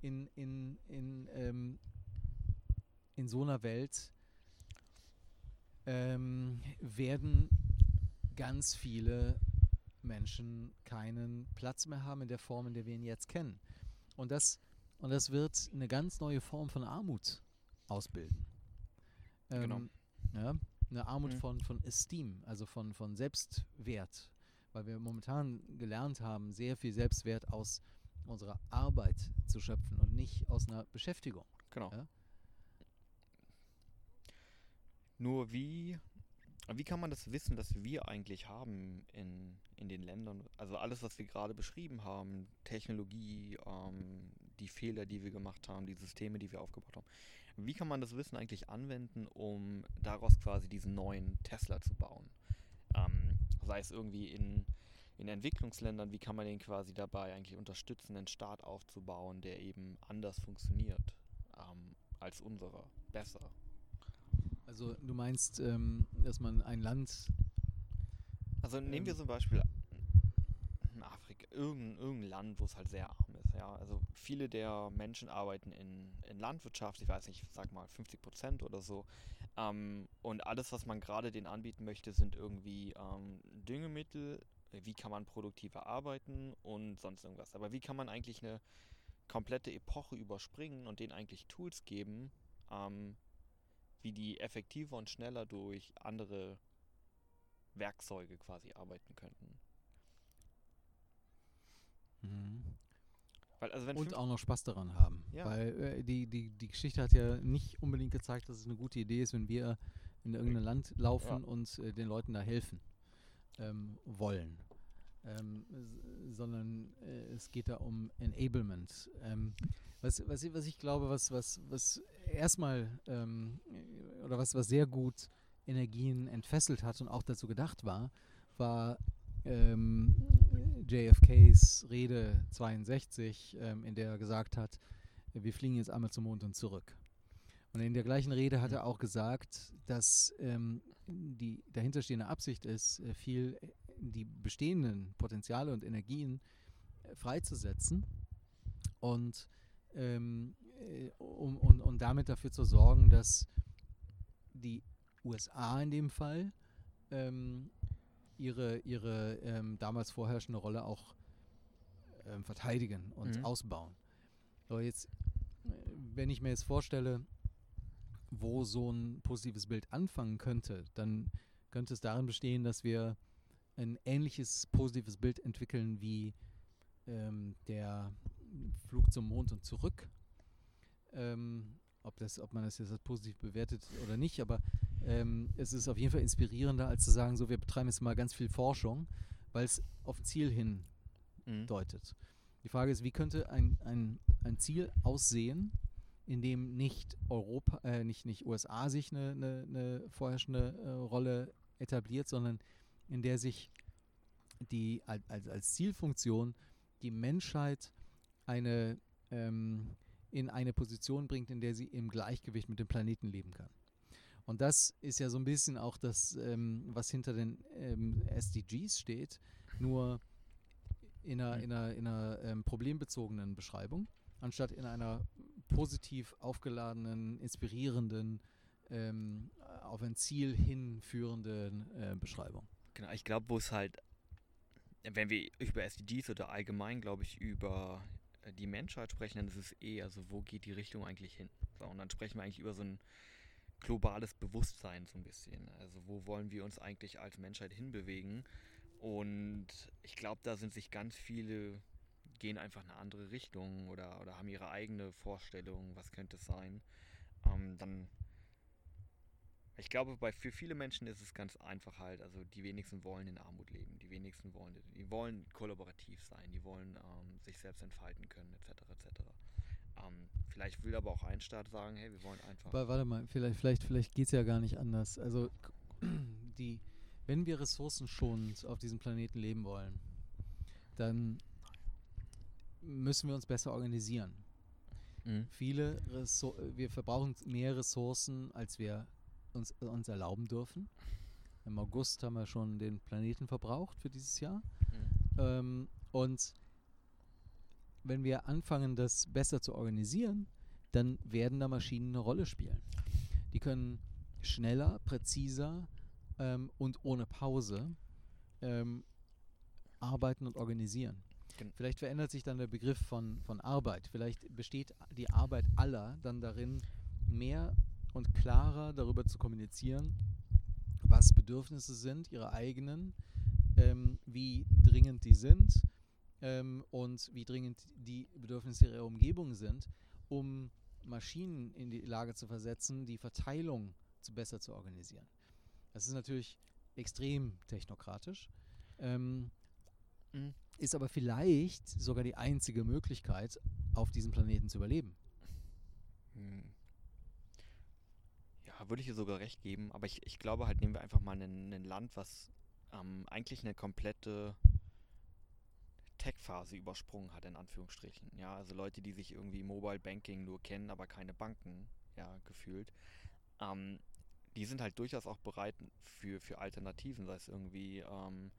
In, in, in, ähm, in so einer Welt werden ganz viele Menschen keinen Platz mehr haben in der Form, in der wir ihn jetzt kennen. Und das, und das wird eine ganz neue Form von Armut ausbilden. Genau. Ähm, genau. Ja, eine Armut mhm. von, von Esteem, also von, von Selbstwert, weil wir momentan gelernt haben, sehr viel Selbstwert aus unserer Arbeit zu schöpfen und nicht aus einer Beschäftigung. Genau. Ja? Nur wie, wie kann man das Wissen, das wir eigentlich haben in, in den Ländern, also alles, was wir gerade beschrieben haben, Technologie, ähm, die Fehler, die wir gemacht haben, die Systeme, die wir aufgebaut haben, wie kann man das Wissen eigentlich anwenden, um daraus quasi diesen neuen Tesla zu bauen? Ähm, sei es irgendwie in, in Entwicklungsländern, wie kann man den quasi dabei eigentlich unterstützen, einen Staat aufzubauen, der eben anders funktioniert ähm, als unserer, besser. Also du meinst, ähm, dass man ein Land. Also nehmen Ähm. wir zum Beispiel Afrika, irgendein, irgendein Land, wo es halt sehr arm ist. Ja? Also viele der Menschen arbeiten in, in Landwirtschaft, ich weiß nicht, ich sag mal 50 Prozent oder so. Ähm, und alles, was man gerade denen anbieten möchte, sind irgendwie ähm, Düngemittel, wie kann man produktiver arbeiten und sonst irgendwas. Aber wie kann man eigentlich eine komplette Epoche überspringen und denen eigentlich Tools geben, ähm, wie die effektiver und schneller durch andere Werkzeuge quasi arbeiten könnten. Weil, also Und auch noch Spaß daran haben. Ja. Weil äh, die, die, die Geschichte hat ja nicht unbedingt gezeigt, dass es eine gute Idee ist, wenn wir in irgendein Land laufen Ja. und äh, den Leuten da helfen ähm, wollen. Ähm, sondern äh, es geht da um Enablement. Ähm, was, was, ich- was ich glaube, was, was, was erstmal ähm, äh, oder was, was sehr gut Energien entfesselt hat und auch dazu gedacht war, war ähm, JFKs Rede 62, ähm, in der er gesagt hat, wir fliegen jetzt einmal zum Mond und zurück. Und in der gleichen Rede hat er auch gesagt, dass ähm, die dahinterstehende Absicht ist, äh, viel äh, die bestehenden Potenziale und Energien äh, freizusetzen und, ähm, äh, um, und, und damit dafür zu sorgen, dass die USA in dem Fall ähm, ihre, ihre ähm, damals vorherrschende Rolle auch ähm, verteidigen und Mhm. ausbauen. Aber jetzt, äh, wenn ich mir jetzt vorstelle, wo so ein positives Bild anfangen könnte, dann könnte es darin bestehen, dass wir ein ähnliches positives Bild entwickeln wie ähm, der Flug zum Mond und zurück. Ähm, ob, das, ob man das jetzt als positiv bewertet oder nicht, aber ähm, es ist auf jeden Fall inspirierender, als zu sagen, so wir betreiben jetzt mal ganz viel Forschung, weil es auf Ziel hin Mhm. deutet. Die Frage ist, wie könnte ein, ein, ein Ziel aussehen, in dem nicht Europa, äh, nicht, nicht USA sich eine, eine, eine vorherrschende äh, Rolle etabliert, sondern in der sich die als, als, als Zielfunktion die Menschheit eine ähm, in eine Position bringt, in der sie im Gleichgewicht mit dem Planeten leben kann. Und das ist ja so ein bisschen auch das, ähm, was hinter den ähm, SDGs steht, nur in einer, in einer, in einer ähm, problembezogenen Beschreibung, anstatt in einer positiv aufgeladenen, inspirierenden, ähm, auf ein Ziel hinführenden äh, Beschreibung. Genau, ich glaube, wo es halt, wenn wir über SDGs oder allgemein, glaube ich, über die Menschheit sprechen, dann ist es eh, also wo geht die Richtung eigentlich hin? So, und dann sprechen wir eigentlich über so ein globales Bewusstsein so ein bisschen. Also wo wollen wir uns eigentlich als Menschheit hinbewegen? Und ich glaube, da sind sich ganz viele, gehen einfach eine andere Richtung oder, oder haben ihre eigene Vorstellung, was könnte es sein. Ähm, dann ich glaube, bei für viele Menschen ist es ganz einfach halt. Also die wenigsten wollen in Armut leben, die wenigsten wollen, die wollen kollaborativ sein, die wollen ähm, sich selbst entfalten können, etc. etc. Ähm, vielleicht will aber auch ein Staat sagen, hey, wir wollen einfach. Aber warte mal, vielleicht, vielleicht, vielleicht geht es ja gar nicht anders. Also die, wenn wir ressourcenschonend auf diesem Planeten leben wollen, dann müssen wir uns besser organisieren. Mhm. Viele Ressour wir verbrauchen mehr Ressourcen, als wir uns, uns erlauben dürfen. Im August haben wir schon den Planeten verbraucht für dieses Jahr. Mhm. Ähm, und wenn wir anfangen, das besser zu organisieren, dann werden da Maschinen eine Rolle spielen. Die können schneller, präziser ähm, und ohne Pause ähm, arbeiten und organisieren. Gen- Vielleicht verändert sich dann der Begriff von, von Arbeit. Vielleicht besteht die Arbeit aller dann darin, mehr und klarer darüber zu kommunizieren, was Bedürfnisse sind, ihre eigenen, ähm, wie dringend die sind ähm, und wie dringend die Bedürfnisse ihrer Umgebung sind, um Maschinen in die Lage zu versetzen, die Verteilung zu besser zu organisieren. Das ist natürlich extrem technokratisch, ähm, Mhm. ist aber vielleicht sogar die einzige Möglichkeit, auf diesem Planeten zu überleben. Hm. Würde ich dir sogar recht geben, aber ich, ich glaube halt, nehmen wir einfach mal ein Land, was ähm, eigentlich eine komplette Tech-Phase übersprungen hat, in Anführungsstrichen. Ja, also Leute, die sich irgendwie Mobile Banking nur kennen, aber keine Banken, ja, gefühlt. Ähm, die sind halt durchaus auch bereit für, für Alternativen, sei es irgendwie ähm,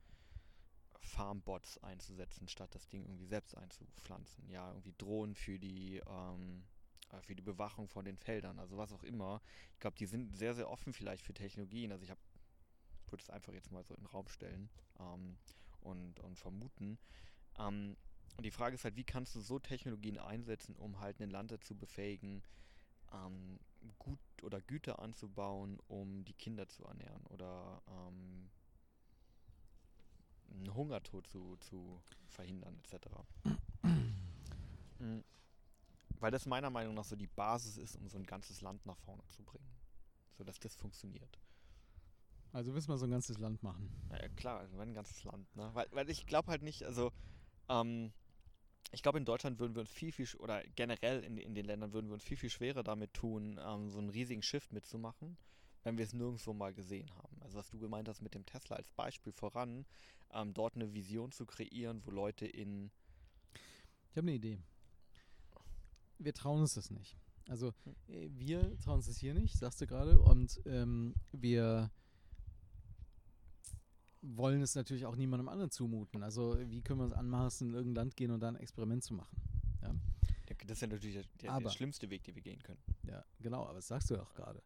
Farmbots einzusetzen, statt das Ding irgendwie selbst einzupflanzen. Ja, irgendwie Drohnen für die, ähm, äh, für die Bewachung von den Feldern, also was auch immer. Ich glaube, die sind sehr, sehr offen vielleicht für Technologien. Also ich habe würde es einfach jetzt mal so in den Raum stellen ähm, und, und vermuten. Ähm, und die Frage ist halt, wie kannst du so Technologien einsetzen, um halt ein Land dazu befähigen, ähm, gut oder Güter anzubauen, um die Kinder zu ernähren oder ähm, einen Hungertod zu, zu verhindern, etc. Mhm. Weil das meiner Meinung nach so die Basis ist, um so ein ganzes Land nach vorne zu bringen. So dass das funktioniert. Also du mal so ein ganzes Land machen? Ja, klar, also ein ganzes Land, ne? Weil, weil ich glaube halt nicht, also ähm, ich glaube, in Deutschland würden wir uns viel, viel, oder generell in, in den Ländern würden wir uns viel, viel schwerer damit tun, ähm, so einen riesigen Shift mitzumachen, wenn wir es nirgendwo mal gesehen haben. Also was du gemeint hast mit dem Tesla als Beispiel voran, ähm, dort eine Vision zu kreieren, wo Leute in... Ich habe eine Idee. Wir trauen uns das nicht. Also hm. äh, wir trauen uns das hier nicht, sagst du gerade, und ähm, wir wollen es natürlich auch niemandem anderen zumuten. Also wie können wir uns anmaßen, in irgendein Land gehen und da ein Experiment zu machen? Ja? Das ist ja natürlich der, der, aber, der, schlimmste Weg, den wir gehen können. Ja, genau, aber das sagst du ja auch gerade.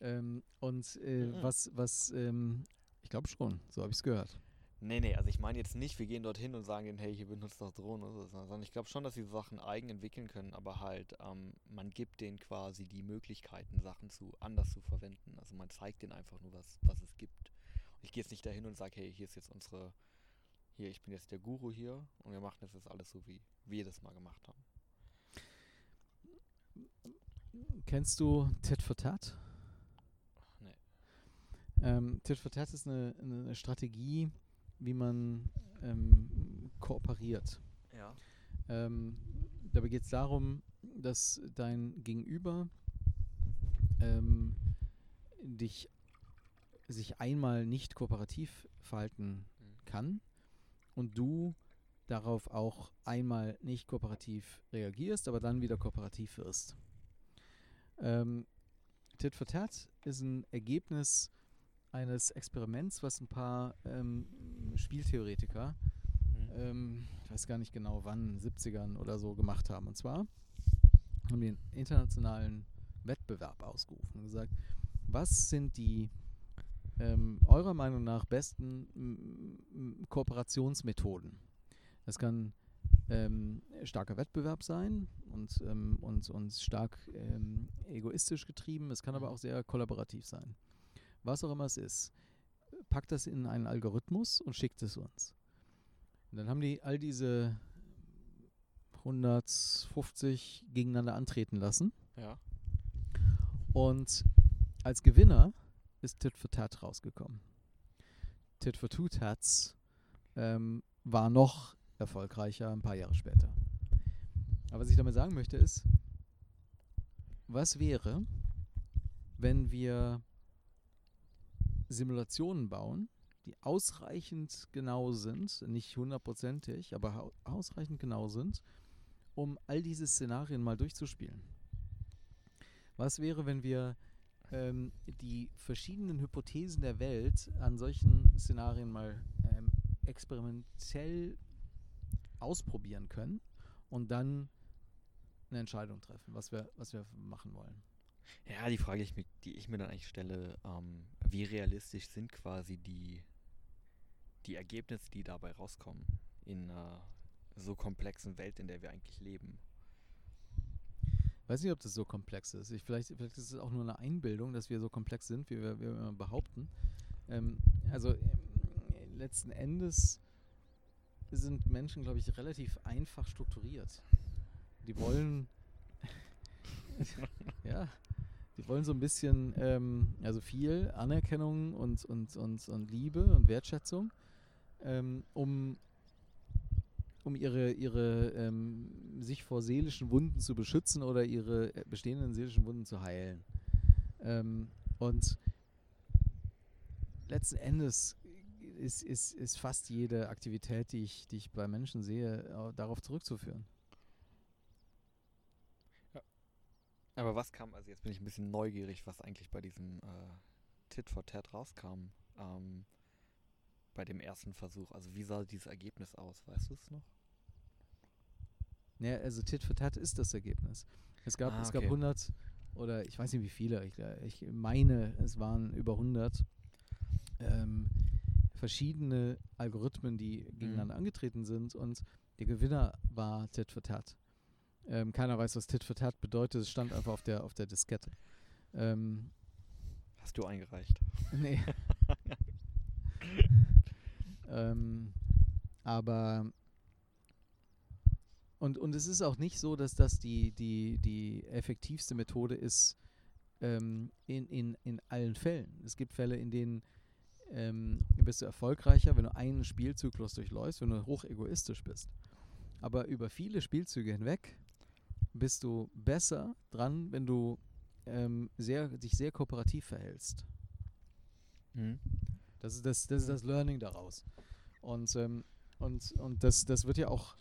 Ähm, und äh, mhm. was, was, ähm, ich glaube schon, so habe ich es gehört. Nee, nee, also ich meine jetzt nicht, wir gehen dorthin und sagen denen, hey, hier benutzt doch Drohnen oder so, sondern ich glaube schon, dass sie Sachen eigen entwickeln können, aber halt, ähm, man gibt denen quasi die Möglichkeiten, Sachen zu anders zu verwenden. Also man zeigt denen einfach nur, was, was es gibt. Ich gehe jetzt nicht dahin und sage, hey, hier ist jetzt unsere, hier, ich bin jetzt der Guru hier und wir machen das jetzt alles so, wie wir das mal gemacht haben. Kennst du Tit for Tat? Nee. Ähm, Tit for Tat ist eine, eine Strategie, wie man ähm, kooperiert. Ja. Ähm, dabei geht es darum, dass dein Gegenüber ähm, dich sich einmal nicht kooperativ verhalten mhm. kann und du darauf auch einmal nicht kooperativ reagierst, aber dann wieder kooperativ wirst. Ähm, Tit for Tat ist ein Ergebnis eines Experiments, was ein paar ähm, Spieltheoretiker, mhm. ähm, ich weiß gar nicht genau wann, 70ern oder so gemacht haben. Und zwar haben die einen internationalen Wettbewerb ausgerufen und gesagt, was sind die ähm, eurer Meinung nach besten Kooperationsmethoden? Das kann ähm, starker Wettbewerb sein und, ähm, und, und stark ähm, egoistisch getrieben. Es kann aber auch sehr kollaborativ sein. Was auch immer es ist, packt das in einen Algorithmus und schickt es uns. Und dann haben die all diese 150 gegeneinander antreten lassen. Ja. Und als Gewinner ist Tit for Tat rausgekommen. Tit for Two Tats ähm, war noch erfolgreicher ein paar Jahre später. Aber was ich damit sagen möchte ist, was wäre, wenn wir Simulationen bauen, die ausreichend genau sind, nicht hundertprozentig, aber ausreichend genau sind, um all diese Szenarien mal durchzuspielen. Was wäre, wenn wir ähm, die verschiedenen Hypothesen der Welt an solchen Szenarien mal ähm, experimentell ausprobieren können und dann eine Entscheidung treffen, was wir, was wir machen wollen. Ja, die Frage, die ich mir dann eigentlich stelle, ähm, wie realistisch sind quasi die, die Ergebnisse, die dabei rauskommen in einer so komplexen Welt, in der wir eigentlich leben? weiß nicht, ob das so komplex ist. Ich, vielleicht, vielleicht ist es auch nur eine Einbildung, dass wir so komplex sind, wie wir, wie wir immer behaupten. Ähm, also äh, letzten Endes sind Menschen, glaube ich, relativ einfach strukturiert. Die wollen, ja, die wollen so ein bisschen, ähm, also viel Anerkennung und, und, und, und Liebe und Wertschätzung, ähm, um um ihre, ihre ähm, sich vor seelischen Wunden zu beschützen oder ihre äh, bestehenden seelischen Wunden zu heilen. Ähm, und letzten Endes ist, ist, ist fast jede Aktivität, die ich, die ich bei Menschen sehe, darauf zurückzuführen. Aber was kam, also jetzt bin ich ein bisschen neugierig, was eigentlich bei diesem äh, Tit for Tat rauskam. Ähm, bei dem ersten Versuch. Also wie sah dieses Ergebnis aus? Weißt du es noch? Ja, also Tit for Tat ist das Ergebnis. Es gab, Ah, es gab okay. 100 oder ich weiß nicht wie viele, ich, äh, ich meine, es waren über 100 ähm, verschiedene Algorithmen, die Mhm. gegeneinander angetreten sind und der Gewinner war Tit for Tat. Ähm, keiner weiß, was Tit for Tat bedeutet, es stand einfach auf der, auf der Diskette. Ähm, Hast du eingereicht? Nee. ähm, aber und, und es ist auch nicht so, dass das die, die, die effektivste Methode ist ähm, in, in, in allen Fällen. Es gibt Fälle, in denen ähm, bist du erfolgreicher, wenn du einen Spielzyklus durchläufst, wenn du hoch egoistisch bist. Aber über viele Spielzüge hinweg bist du besser dran, wenn du ähm, sehr, dich sehr kooperativ verhältst. Mhm. Das ist das, das, ist das Learning daraus. Und, ähm, und, und das, das wird ja auch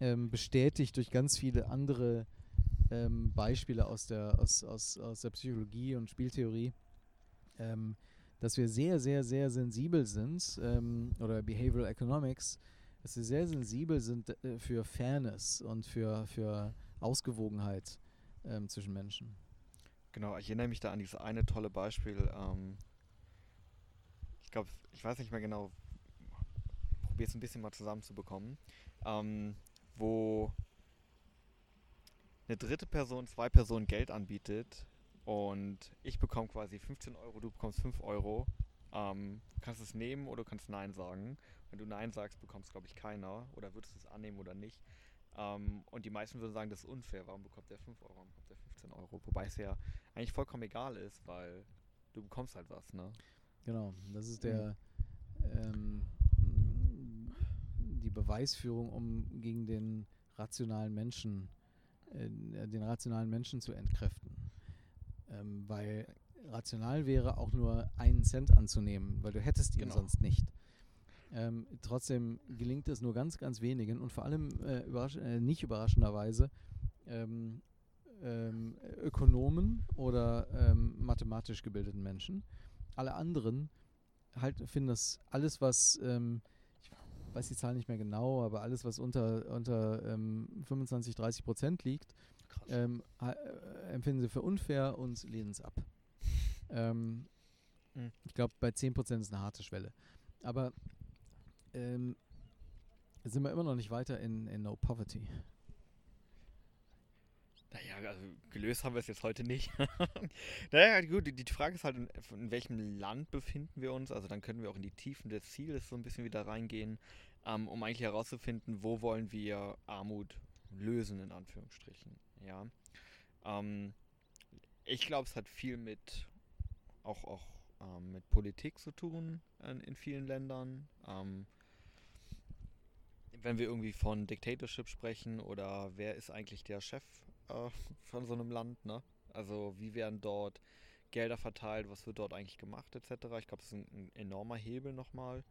ähm, bestätigt durch ganz viele andere ähm, Beispiele aus der, aus, aus, aus der Psychologie und Spieltheorie, ähm, dass wir sehr, sehr, sehr sensibel sind, ähm, oder Behavioral Economics, dass wir sehr sensibel sind äh, für Fairness und für, für Ausgewogenheit ähm, zwischen Menschen. Genau, ich erinnere mich da an dieses eine tolle Beispiel. Ähm, ich glaube, ich weiß nicht mehr genau, probiere es ein bisschen mal zusammenzubekommen, ähm, wo eine dritte Person zwei Personen Geld anbietet und ich bekomme quasi 15 Euro, du bekommst 5 Euro. Ähm, du kannst es nehmen oder du kannst Nein sagen. Wenn du Nein sagst, bekommst glaube ich keiner oder würdest du es annehmen oder nicht. Ähm, und die meisten würden sagen, das ist unfair. Warum bekommt der 5 Euro, warum bekommt der 15 Euro? Wobei es ja eigentlich vollkommen egal ist, weil du bekommst halt was, ne? Genau, das ist Mhm. der ähm, die Beweisführung, um gegen den rationalen Menschen, äh, den rationalen Menschen zu entkräften. Ähm, weil rational wäre auch nur einen Cent anzunehmen, weil du hättest ihn Genau. sonst nicht. Ähm, trotzdem gelingt es nur ganz, ganz wenigen und vor allem äh, überrasch äh, nicht überraschenderweise ähm, ähm, Ökonomen oder ähm, mathematisch gebildeten Menschen. Alle anderen halt finden das alles, was ähm, ich weiß die Zahl nicht mehr genau, aber alles, was unter, unter ähm, 25, 30 Prozent liegt, ähm, äh, empfinden sie für unfair und lehnen es ab. ähm, Mhm. Ich glaube, bei 10% ist eine harte Schwelle. Aber ähm, sind wir immer noch nicht weiter in, in No Poverty. Naja, also gelöst haben wir es jetzt heute nicht. naja, gut, die, die Frage ist halt, in, in welchem Land befinden wir uns? Also dann können wir auch in die Tiefen des Zieles so ein bisschen wieder reingehen, ähm, um eigentlich herauszufinden, wo wollen wir Armut lösen, in Anführungsstrichen. Ja. Ähm, ich glaube, es hat viel mit auch, auch ähm, mit Politik zu tun in, in vielen Ländern. Ähm, wenn wir irgendwie von Dictatorship sprechen oder wer ist eigentlich der Chef äh, von so einem Land, ne? Also wie werden dort Gelder verteilt, was wird dort eigentlich gemacht, etc. Ich glaube, das ist ein, ein enormer Hebel nochmal,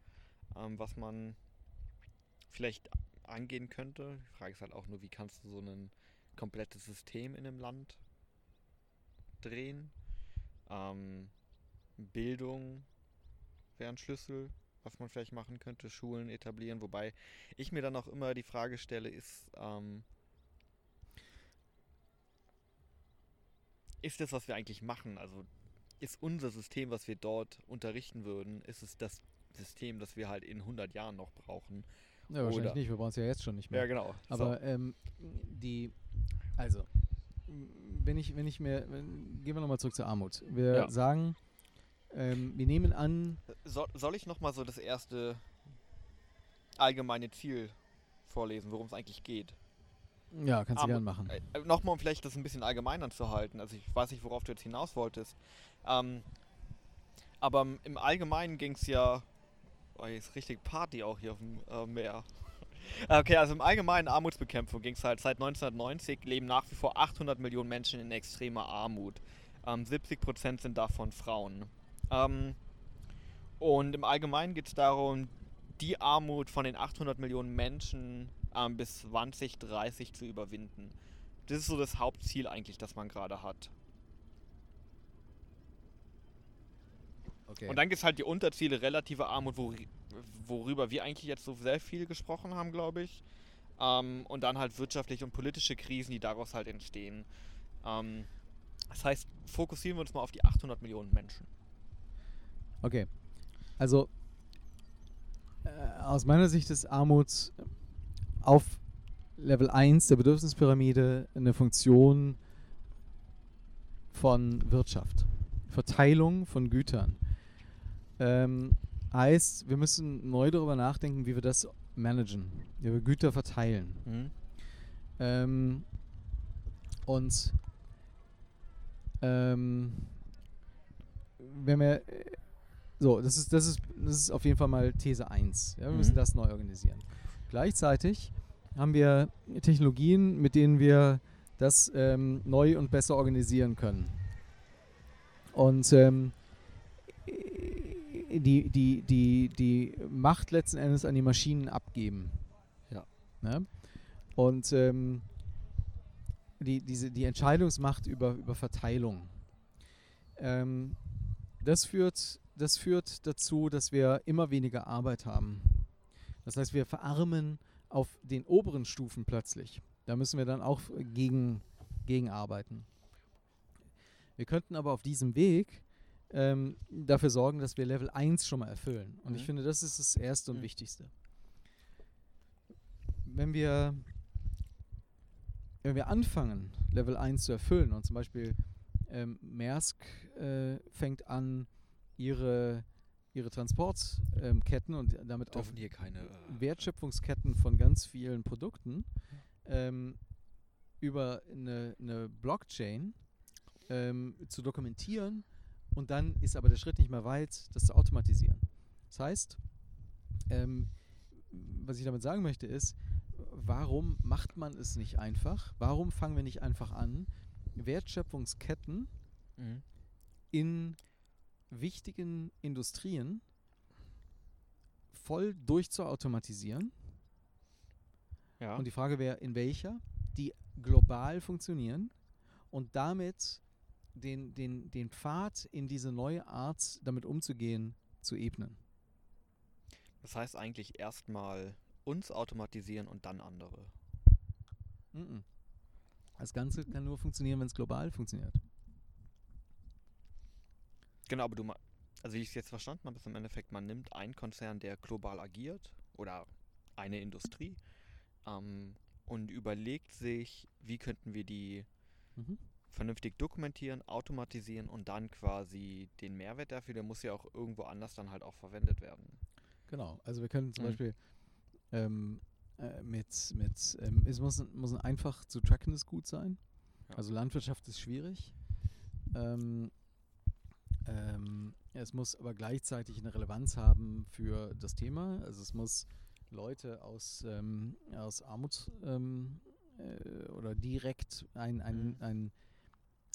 ähm, was man vielleicht angehen könnte. Die Frage ist halt auch nur, wie kannst du so ein komplettes System in einem Land drehen? Ähm, Bildung wäre ein Schlüssel, was man vielleicht machen könnte, Schulen etablieren, wobei ich mir dann auch immer die Frage stelle, ist, ähm, ist das, was wir eigentlich machen, also ist unser System, was wir dort unterrichten würden, ist es das System, das wir halt in 100 Jahren noch brauchen? Ja, wahrscheinlich Oder- nicht, wir brauchen es ja jetzt schon nicht mehr. genau. Aber ähm, die, also, wenn ich, wenn ich mir, gehen wir nochmal zurück zur Armut. Wir Ja. sagen, ähm, wir nehmen an, so, soll ich nochmal so das erste allgemeine Ziel vorlesen, worum es eigentlich geht? ja, kannst du Armut- gern machen. Äh, Nochmal, um vielleicht das ein bisschen allgemeiner zu halten. Also ich weiß nicht, worauf du jetzt hinaus wolltest. Ähm, aber im- Allgemeinen ging es ja... Oh, hier ist richtig Party auch hier auf dem äh, Meer. Okay, also im Allgemeinen Armutsbekämpfung ging es halt seit 1990 leben nach wie vor 800 Millionen Menschen in extremer Armut. Ähm, 70% sind davon Frauen. Ähm, Und im Allgemeinen geht es darum, die Armut von den 800 Millionen Menschen ähm, bis 2030 zu überwinden. Das ist so das Hauptziel eigentlich, das man gerade hat. Okay. Und dann gibt es halt die Unterziele relative Armut, wori- worüber wir eigentlich jetzt so sehr viel gesprochen haben, glaube ich. Ähm, und dann halt wirtschaftliche und politische Krisen, die daraus halt entstehen. Ähm, das heißt, fokussieren wir uns mal auf die 800 Millionen Menschen. Okay. Also äh, aus meiner Sicht ist Armut auf Level 1 der Bedürfnispyramide eine Funktion von Wirtschaft. Verteilung von Gütern. Ähm, heißt, wir müssen neu darüber nachdenken, wie wir das managen, wie wir Güter verteilen. Mhm. Ähm, und ähm, wenn wir äh, so, das ist, das ist, das ist auf jeden Fall mal These 1. Ja, wir müssen Mhm. das neu organisieren. Gleichzeitig haben wir Technologien, mit denen wir das ähm, neu und besser organisieren können. Und ähm, die, die, die, die Macht letzten Endes an die Maschinen abgeben. Ja. Ne? Und ähm, die, diese, die Entscheidungsmacht über, über Verteilung. Ähm, das, führt, das führt dazu, dass wir immer weniger Arbeit haben. Das heißt, wir verarmen auf den oberen Stufen plötzlich. Da müssen wir dann auch gegen, gegen arbeiten. Wir könnten aber auf diesem Weg ähm, dafür sorgen, dass wir Level 1 schon mal erfüllen. Und ich Mhm. finde, das ist das Erste und Mhm. Wichtigste. Wenn wir, wenn wir anfangen, Level 1 zu erfüllen und zum Beispiel ähm, Maersk äh, fängt an, ihre, ihre Transportketten und damit auch Dürfen hier keine. Äh, Wertschöpfungsketten von ganz vielen Produkten ähm, über eine, eine Blockchain ähm, zu dokumentieren und dann ist aber der Schritt nicht mehr weit, das zu automatisieren. Das heißt, ähm, was ich damit sagen möchte ist, warum macht man es nicht einfach? Warum fangen wir nicht einfach an, Wertschöpfungsketten Mhm. in wichtigen Industrien voll durchzuautomatisieren? Ja. Und die Frage wäre, in welcher, die global funktionieren und damit den, den, den Pfad in diese neue Art, damit umzugehen, zu ebnen. das heißt eigentlich erstmal uns automatisieren und dann andere. Das Ganze kann nur funktionieren, wenn es global funktioniert. Genau, aber du also wie ich es jetzt verstanden habe, ist im Endeffekt, man nimmt einen Konzern, der global agiert oder eine Industrie ähm, und überlegt sich, wie könnten wir die Mhm. vernünftig dokumentieren, automatisieren und dann quasi den Mehrwert dafür, der muss ja auch irgendwo anders dann halt auch verwendet werden. Genau. Also wir können zum Mhm. Beispiel ähm, äh, mit, mit ähm, es muss, ein- muss ein einfach zu trackendes Gut sein. Ja. Also Landwirtschaft ist schwierig. Ähm, ähm, es muss aber gleichzeitig eine Relevanz haben für das Thema. Also es muss Leute aus, ähm, aus Armut ähm, äh, oder direkt ein, ein, Mhm. ein,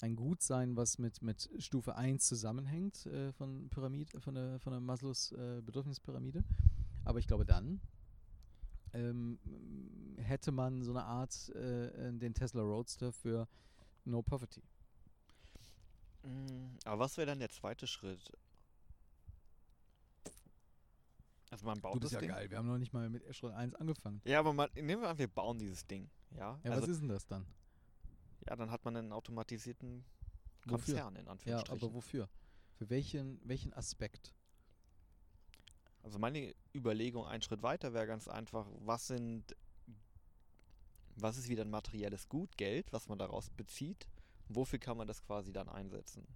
ein Gut sein, was mit, mit Stufe 1 zusammenhängt äh, von Pyramide, von der, von der Maslows äh, Bedürfnispyramide. Aber ich glaube dann ähm, hätte man so eine Art äh, äh, den Tesla Roadster für No Poverty. Mm, Aber was wäre dann der zweite Schritt? Also man baut Du bist das ja Ding. geil, wir haben noch nicht mal mit Schritt 1 angefangen. Ja, aber man, nehmen wir an, wir bauen dieses Ding. Ja, Ja, also, was ist denn das dann? ja dann hat man einen automatisierten Wofür? Konzern in Ja, Anführungsstrichen. aber wofür? Für welchen, welchen Aspekt? Also meine Überlegung einen Schritt weiter wäre ganz einfach, was sind, was ist wieder ein materielles Gut, Geld, was man daraus bezieht, wofür kann man das quasi dann einsetzen?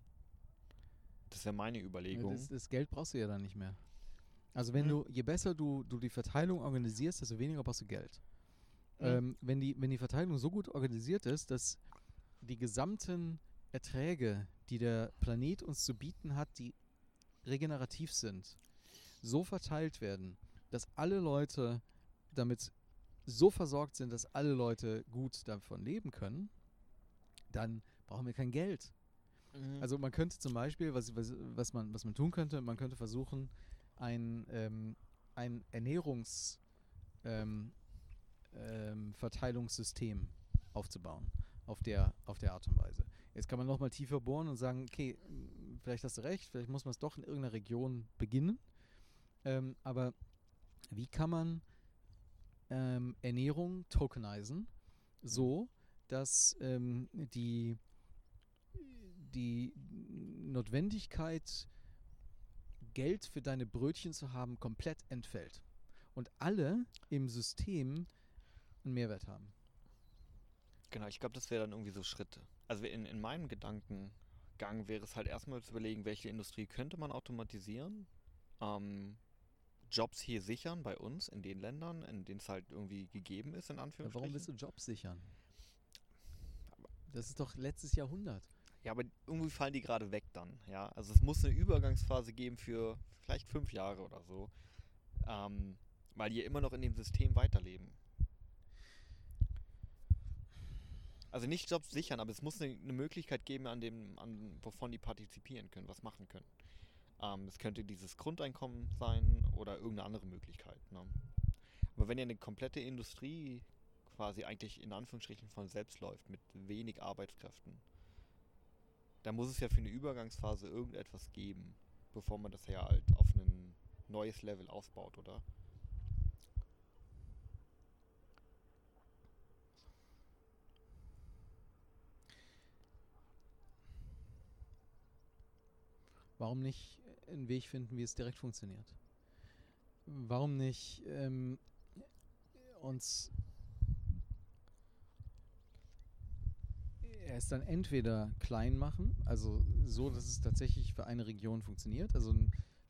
Das wäre meine Überlegung. Das, das Geld brauchst du ja dann nicht mehr. Also wenn Mhm. du, je besser du, du die Verteilung organisierst, desto weniger brauchst du Geld. Mhm. Ähm, wenn, die, wenn die Verteilung so gut organisiert ist, dass die gesamten Erträge, die der Planet uns zu bieten hat, die regenerativ sind, so verteilt werden, dass alle Leute damit so versorgt sind, dass alle Leute gut davon leben können, dann brauchen wir kein Geld. Mhm. Also man könnte zum Beispiel, was, was, was, man, was man tun könnte, man könnte versuchen, ein, ähm, ein Ernährungs- ähm, ähm, aufzubauen auf der, auf der Art und Weise. Jetzt kann man nochmal tiefer bohren und sagen, okay, vielleicht hast du recht, vielleicht muss man es doch in irgendeiner Region beginnen. Ähm, aber wie kann man ähm, Ernährung tokenisen, so dass ähm, die, die Notwendigkeit, Geld für deine Brötchen zu haben, komplett entfällt. Und alle im System einen Mehrwert haben. Genau, ich glaube, das wäre dann irgendwie so Schritte. Also in, in meinem Gedankengang wäre es halt erstmal zu überlegen, welche Industrie könnte man automatisieren, ähm, Jobs hier sichern bei uns in den Ländern, in denen es halt irgendwie gegeben ist, in Ja, Anführungsstrichen. warum willst du Jobs sichern? Das ist doch letztes Jahrhundert. Ja, aber irgendwie fallen die gerade weg dann, ja. Also es muss eine Übergangsphase geben für vielleicht fünf Jahre oder so, ähm, weil die immer noch in dem System weiterleben. Also nicht Jobs sichern, aber es muss eine, eine Möglichkeit geben, an dem, an wovon die partizipieren können, was machen können. Ähm, es könnte dieses Grundeinkommen sein oder irgendeine andere Möglichkeit. Ne? Aber wenn ja eine komplette Industrie quasi eigentlich in Anführungsstrichen von selbst läuft, mit wenig Arbeitskräften, da muss es ja für eine Übergangsphase irgendetwas geben, bevor man das ja halt auf ein neues Level ausbaut, oder? Warum nicht einen Weg finden, wie es direkt funktioniert? Warum nicht ähm, uns es dann entweder klein machen, also so, dass es tatsächlich für eine Region funktioniert. Also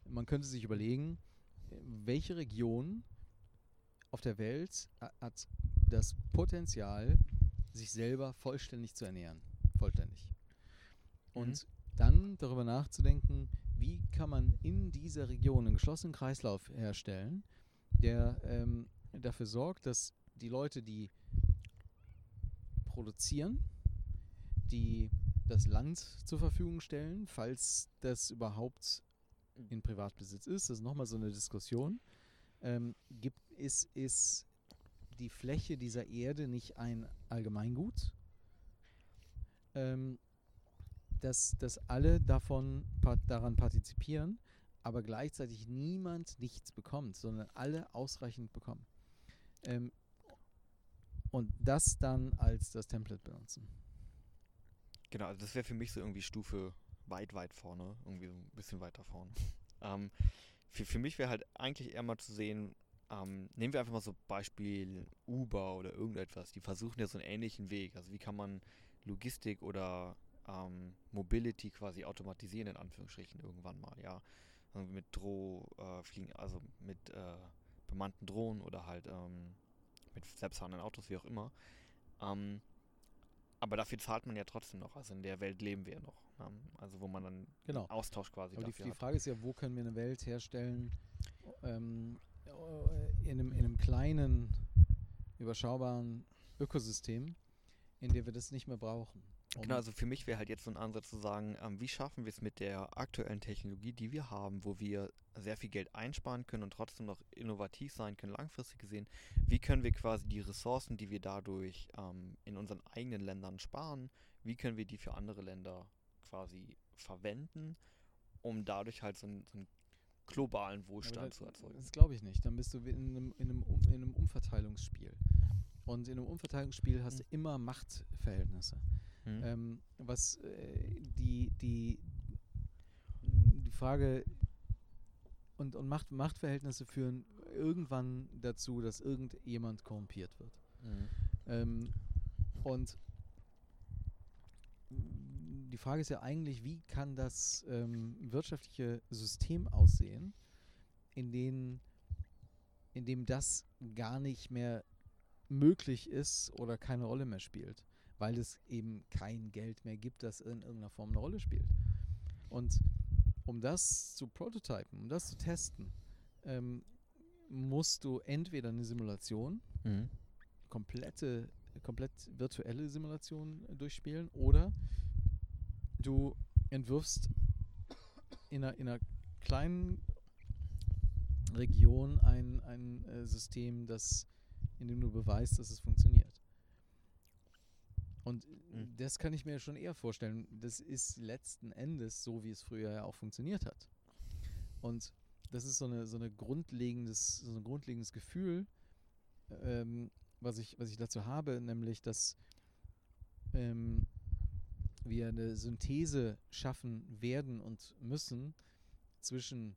man könnte sich überlegen, welche Region auf der Welt ha- hat das Potenzial, sich selber vollständig zu ernähren. Vollständig. Und dann darüber nachzudenken, wie kann man in dieser Region einen geschlossenen Kreislauf herstellen, der ähm, dafür sorgt, dass die Leute, die produzieren, die das Land zur Verfügung stellen, falls das überhaupt in Privatbesitz ist, das ist nochmal so eine Diskussion, ähm, gibt, ist, ist die Fläche dieser Erde nicht ein Allgemeingut? Ähm, dass, dass alle davon part daran partizipieren, aber gleichzeitig niemand nichts bekommt, sondern alle ausreichend bekommen. Ähm, und das dann als das Template benutzen. Genau, also das wäre für mich so irgendwie Stufe weit, weit vorne, irgendwie so ein bisschen weiter vorne. ähm, für, für mich wäre halt eigentlich eher mal zu sehen, ähm, nehmen wir einfach mal so Beispiel Uber oder irgendetwas, die versuchen ja so einen ähnlichen Weg. Also wie kann man Logistik oder ähm, Mobility quasi automatisieren, in Anführungsstrichen, irgendwann mal, ja. Also mit Droh, äh, fliegen, also mit äh, bemannten Drohnen oder halt ähm, mit selbstfahrenden Autos, wie auch immer. Ähm, aber dafür zahlt man ja trotzdem noch. Also in der Welt leben wir ja noch. Ähm, also wo man dann Genau. Austausch quasi Aber die, die hat. Frage ist ja, wo können wir eine Welt herstellen, ähm, äh, in, einem, in einem kleinen, überschaubaren Ökosystem, in dem wir das nicht mehr brauchen. Um- Genau, also für mich wäre halt jetzt so ein Ansatz zu sagen, ähm, wie schaffen wir es mit der aktuellen Technologie, die wir haben, wo wir sehr viel Geld einsparen können und trotzdem noch innovativ sein können, langfristig gesehen, wie können wir quasi die Ressourcen, die wir dadurch ähm, in unseren eigenen Ländern sparen, wie können wir die für andere Länder quasi verwenden, um dadurch halt so, einen- so einen globalen Wohlstand das, zu erzeugen. Das glaube ich nicht. Dann bist du in einem, in, einem, Um- in einem Umverteilungsspiel. Und in einem Umverteilungsspiel hast du immer Machtverhältnisse. Hm? Ähm, was äh, die, die, die Frage und, und Macht, Machtverhältnisse führen irgendwann dazu, dass irgendjemand korrumpiert wird. Mhm. Ähm, und die Frage ist ja eigentlich, wie kann das ähm, wirtschaftliche System aussehen, in, den, in dem das gar nicht mehr möglich ist oder keine Rolle mehr spielt, weil es eben kein Geld mehr gibt, das in irgendeiner Form eine Rolle spielt. Und um das zu prototypen, um das zu testen, ähm, musst du entweder eine Simulation Mhm. komplette, komplett virtuelle Simulation durchspielen oder du entwirfst in einer, in einer kleinen Region ein, ein äh, System, das, in dem du beweist, dass es funktioniert. Und Mhm. das kann ich mir schon eher vorstellen. Das ist letzten Endes so, wie es früher ja auch funktioniert hat. Und das ist so, eine, so, eine grundlegendes, so ein grundlegendes Gefühl, ähm, was, ich, was ich dazu habe, nämlich, dass ähm, wir eine Synthese schaffen werden und müssen zwischen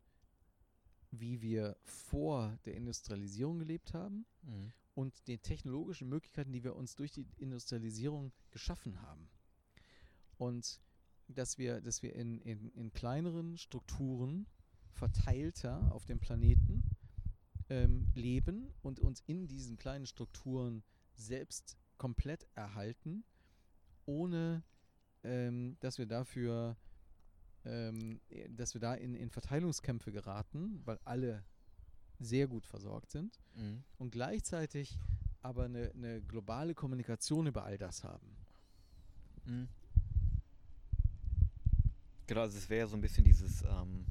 wie wir vor der Industrialisierung gelebt haben Mhm. Und den technologischen Möglichkeiten, die wir uns durch die Industrialisierung geschaffen haben. Und dass wir, dass wir in, in, in kleineren Strukturen verteilter auf dem Planeten ähm, leben und uns in diesen kleinen Strukturen selbst komplett erhalten, ohne ähm, dass wir dafür, ähm, äh, dass wir da in, in Verteilungskämpfe geraten, weil alle sehr gut versorgt sind Mhm. und gleichzeitig aber eine, eine globale Kommunikation über all das haben. Mhm. Genau, also es wäre so ein bisschen dieses ähm,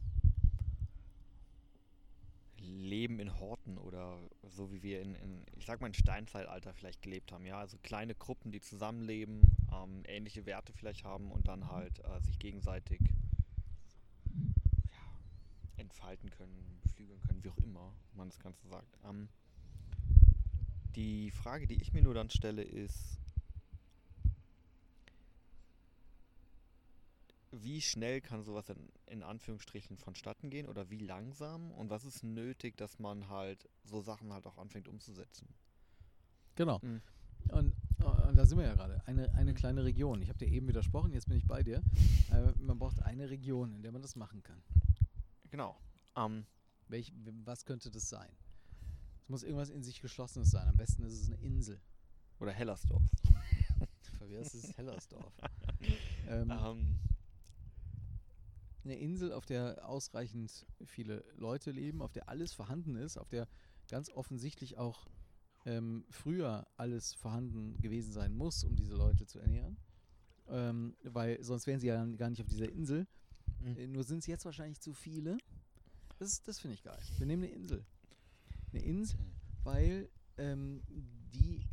Leben in Horten oder so wie wir in, in, ich sag mal, in Steinzeitalter vielleicht gelebt haben, ja. Also kleine Gruppen, die zusammenleben, ähm, ähnliche Werte vielleicht haben und dann halt äh, sich gegenseitig entfalten können, beflügeln können, wie auch immer man das Ganze sagt. Ähm, die Frage, die ich mir nur dann stelle, ist, wie schnell kann sowas in, in Anführungsstrichen vonstatten gehen oder wie langsam und was ist nötig, dass man halt so Sachen halt auch anfängt umzusetzen? Genau. Mhm. Und, und da sind wir ja gerade. Eine, eine Mhm. kleine Region. Ich habe dir eben widersprochen, jetzt bin ich bei dir. Äh, man braucht eine Region, in der man das machen kann. Genau. Ähm, Welch, was könnte das sein? Es muss irgendwas in sich Geschlossenes sein. Am besten ist es eine Insel. oder Hellersdorf. Verwirrst ist Hellersdorf. ähm, Ähm, eine Insel, auf der ausreichend viele Leute leben, auf der alles vorhanden ist, auf der ganz offensichtlich auch ähm, früher alles vorhanden gewesen sein muss, um diese Leute zu ernähren. Ähm, weil sonst wären sie ja gar nicht auf dieser Insel. Mhm. Äh, nur sind es jetzt wahrscheinlich zu viele. Das, das finde ich geil. Wir nehmen eine Insel. Eine Insel, weil ähm, die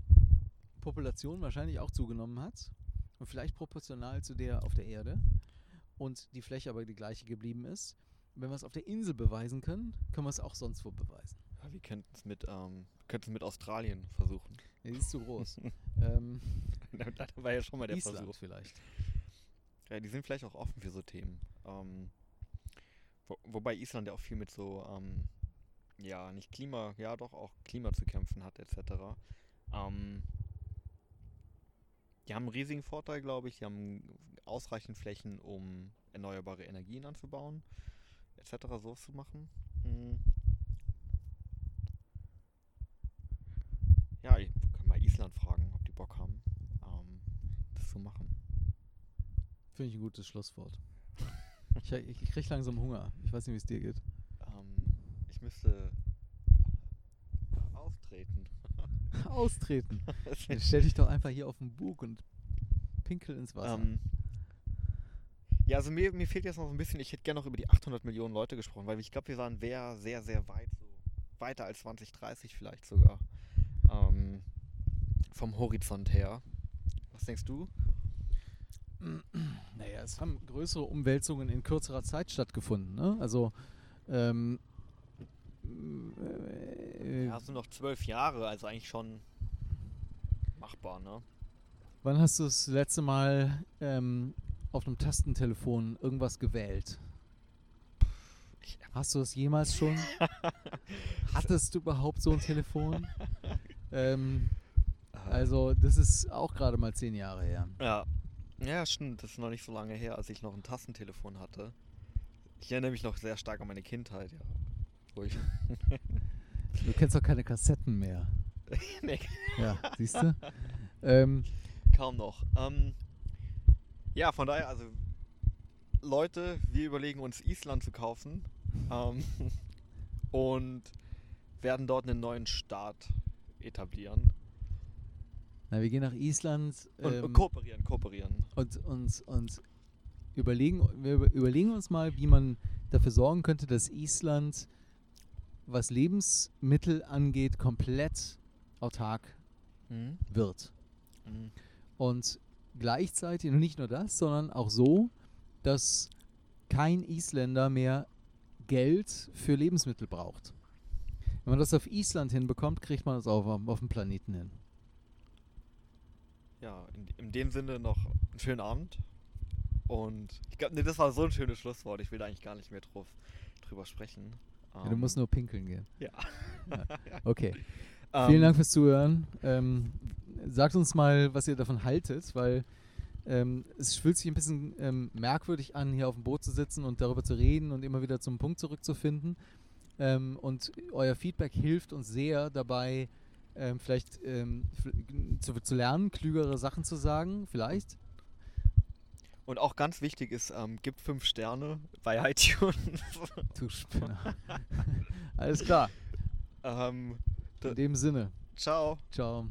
Population wahrscheinlich auch zugenommen hat und vielleicht proportional zu der auf der Erde und die Fläche aber die gleiche geblieben ist. Wenn wir es auf der Insel beweisen können, können wir es auch sonst wo beweisen. ja, wir könnten es mit, ähm, könnten mit Australien versuchen. Ja, die ist zu groß. ähm, da war ja schon mal der Island Versuch. vielleicht. Ja, die sind vielleicht auch offen für so Themen. Ähm, wo, wobei Island ja auch viel mit so, ähm, ja, nicht Klima, ja doch auch Klima zu kämpfen hat, etc. Ähm, die haben einen riesigen Vorteil, glaube ich. Die haben ausreichend Flächen, um erneuerbare Energien anzubauen, etc. so zu machen. Mm. Ja, ich kann mal Island fragen, ob die Bock haben, ähm, das zu machen. Finde ich ein gutes Schlusswort. Ich ich, ich kriege langsam Hunger. Ich weiß nicht, wie es dir geht. Ähm, ich müsste austreten. Austreten. Dann stell dich doch einfach hier auf den Bug und pinkel ins Wasser. ähm, ja, also mir, mir fehlt jetzt noch so ein bisschen, ich hätte gerne noch über die 800 Millionen Leute gesprochen, weil ich glaube, wir waren wer sehr, sehr weit, so weiter als 2030 vielleicht sogar. Ähm, vom Horizont her. Was denkst du? Naja, es haben größere Umwälzungen in kürzerer Zeit stattgefunden. Ne? Also, ähm, äh, Ja, es sind noch zwölf Jahre, also eigentlich schon machbar, ne? wann hast du das letzte Mal ähm, auf einem Tastentelefon irgendwas gewählt? Hast du es jemals schon? Hattest du überhaupt so ein Telefon? ähm, also, das ist auch gerade mal zehn Jahre her. Ja. Ja, stimmt. Das ist noch nicht so lange her, als ich noch ein Tastentelefon hatte. Ich erinnere mich noch sehr stark an meine Kindheit, ja. Du kennst doch keine Kassetten mehr. nee, Ja, siehst du? ähm, kaum noch. Ähm, ja, von daher, also Leute, wir überlegen uns Island zu kaufen ähm, und werden dort einen neuen Staat etablieren. Na, wir gehen nach Island Und ähm, kooperieren, kooperieren. und, und, und überlegen, wir über- überlegen uns mal, wie man dafür sorgen könnte, dass Island was Lebensmittel angeht, komplett autark Mhm. wird. Mhm. Und gleichzeitig, und nicht nur das, sondern auch so, dass kein Isländer mehr Geld für Lebensmittel braucht. Wenn man das auf Island hinbekommt, kriegt man das auch auf, auf dem Planeten hin. Ja, in, in dem Sinne noch einen schönen Abend. Und ich glaube, nee, das war so ein schönes Schlusswort. Ich will da eigentlich gar nicht mehr drauf, drüber sprechen. Ja, du Ähm, musst nur pinkeln gehen. Ja. Okay. Ähm, Vielen Dank fürs Zuhören. Ähm, sagt uns mal, was ihr davon haltet, weil ähm, es fühlt sich ein bisschen ähm, merkwürdig an, hier auf dem Boot zu sitzen und darüber zu reden und immer wieder zum Punkt zurückzufinden. Ähm, und euer Feedback hilft uns sehr dabei, ähm, vielleicht ähm, zu, zu lernen, klügere Sachen zu sagen, vielleicht. Und auch ganz wichtig ist, ähm, gibt fünf Sterne bei iTunes. Du Spinner. Alles klar. ähm, In dem Sinne. ciao. Ciao.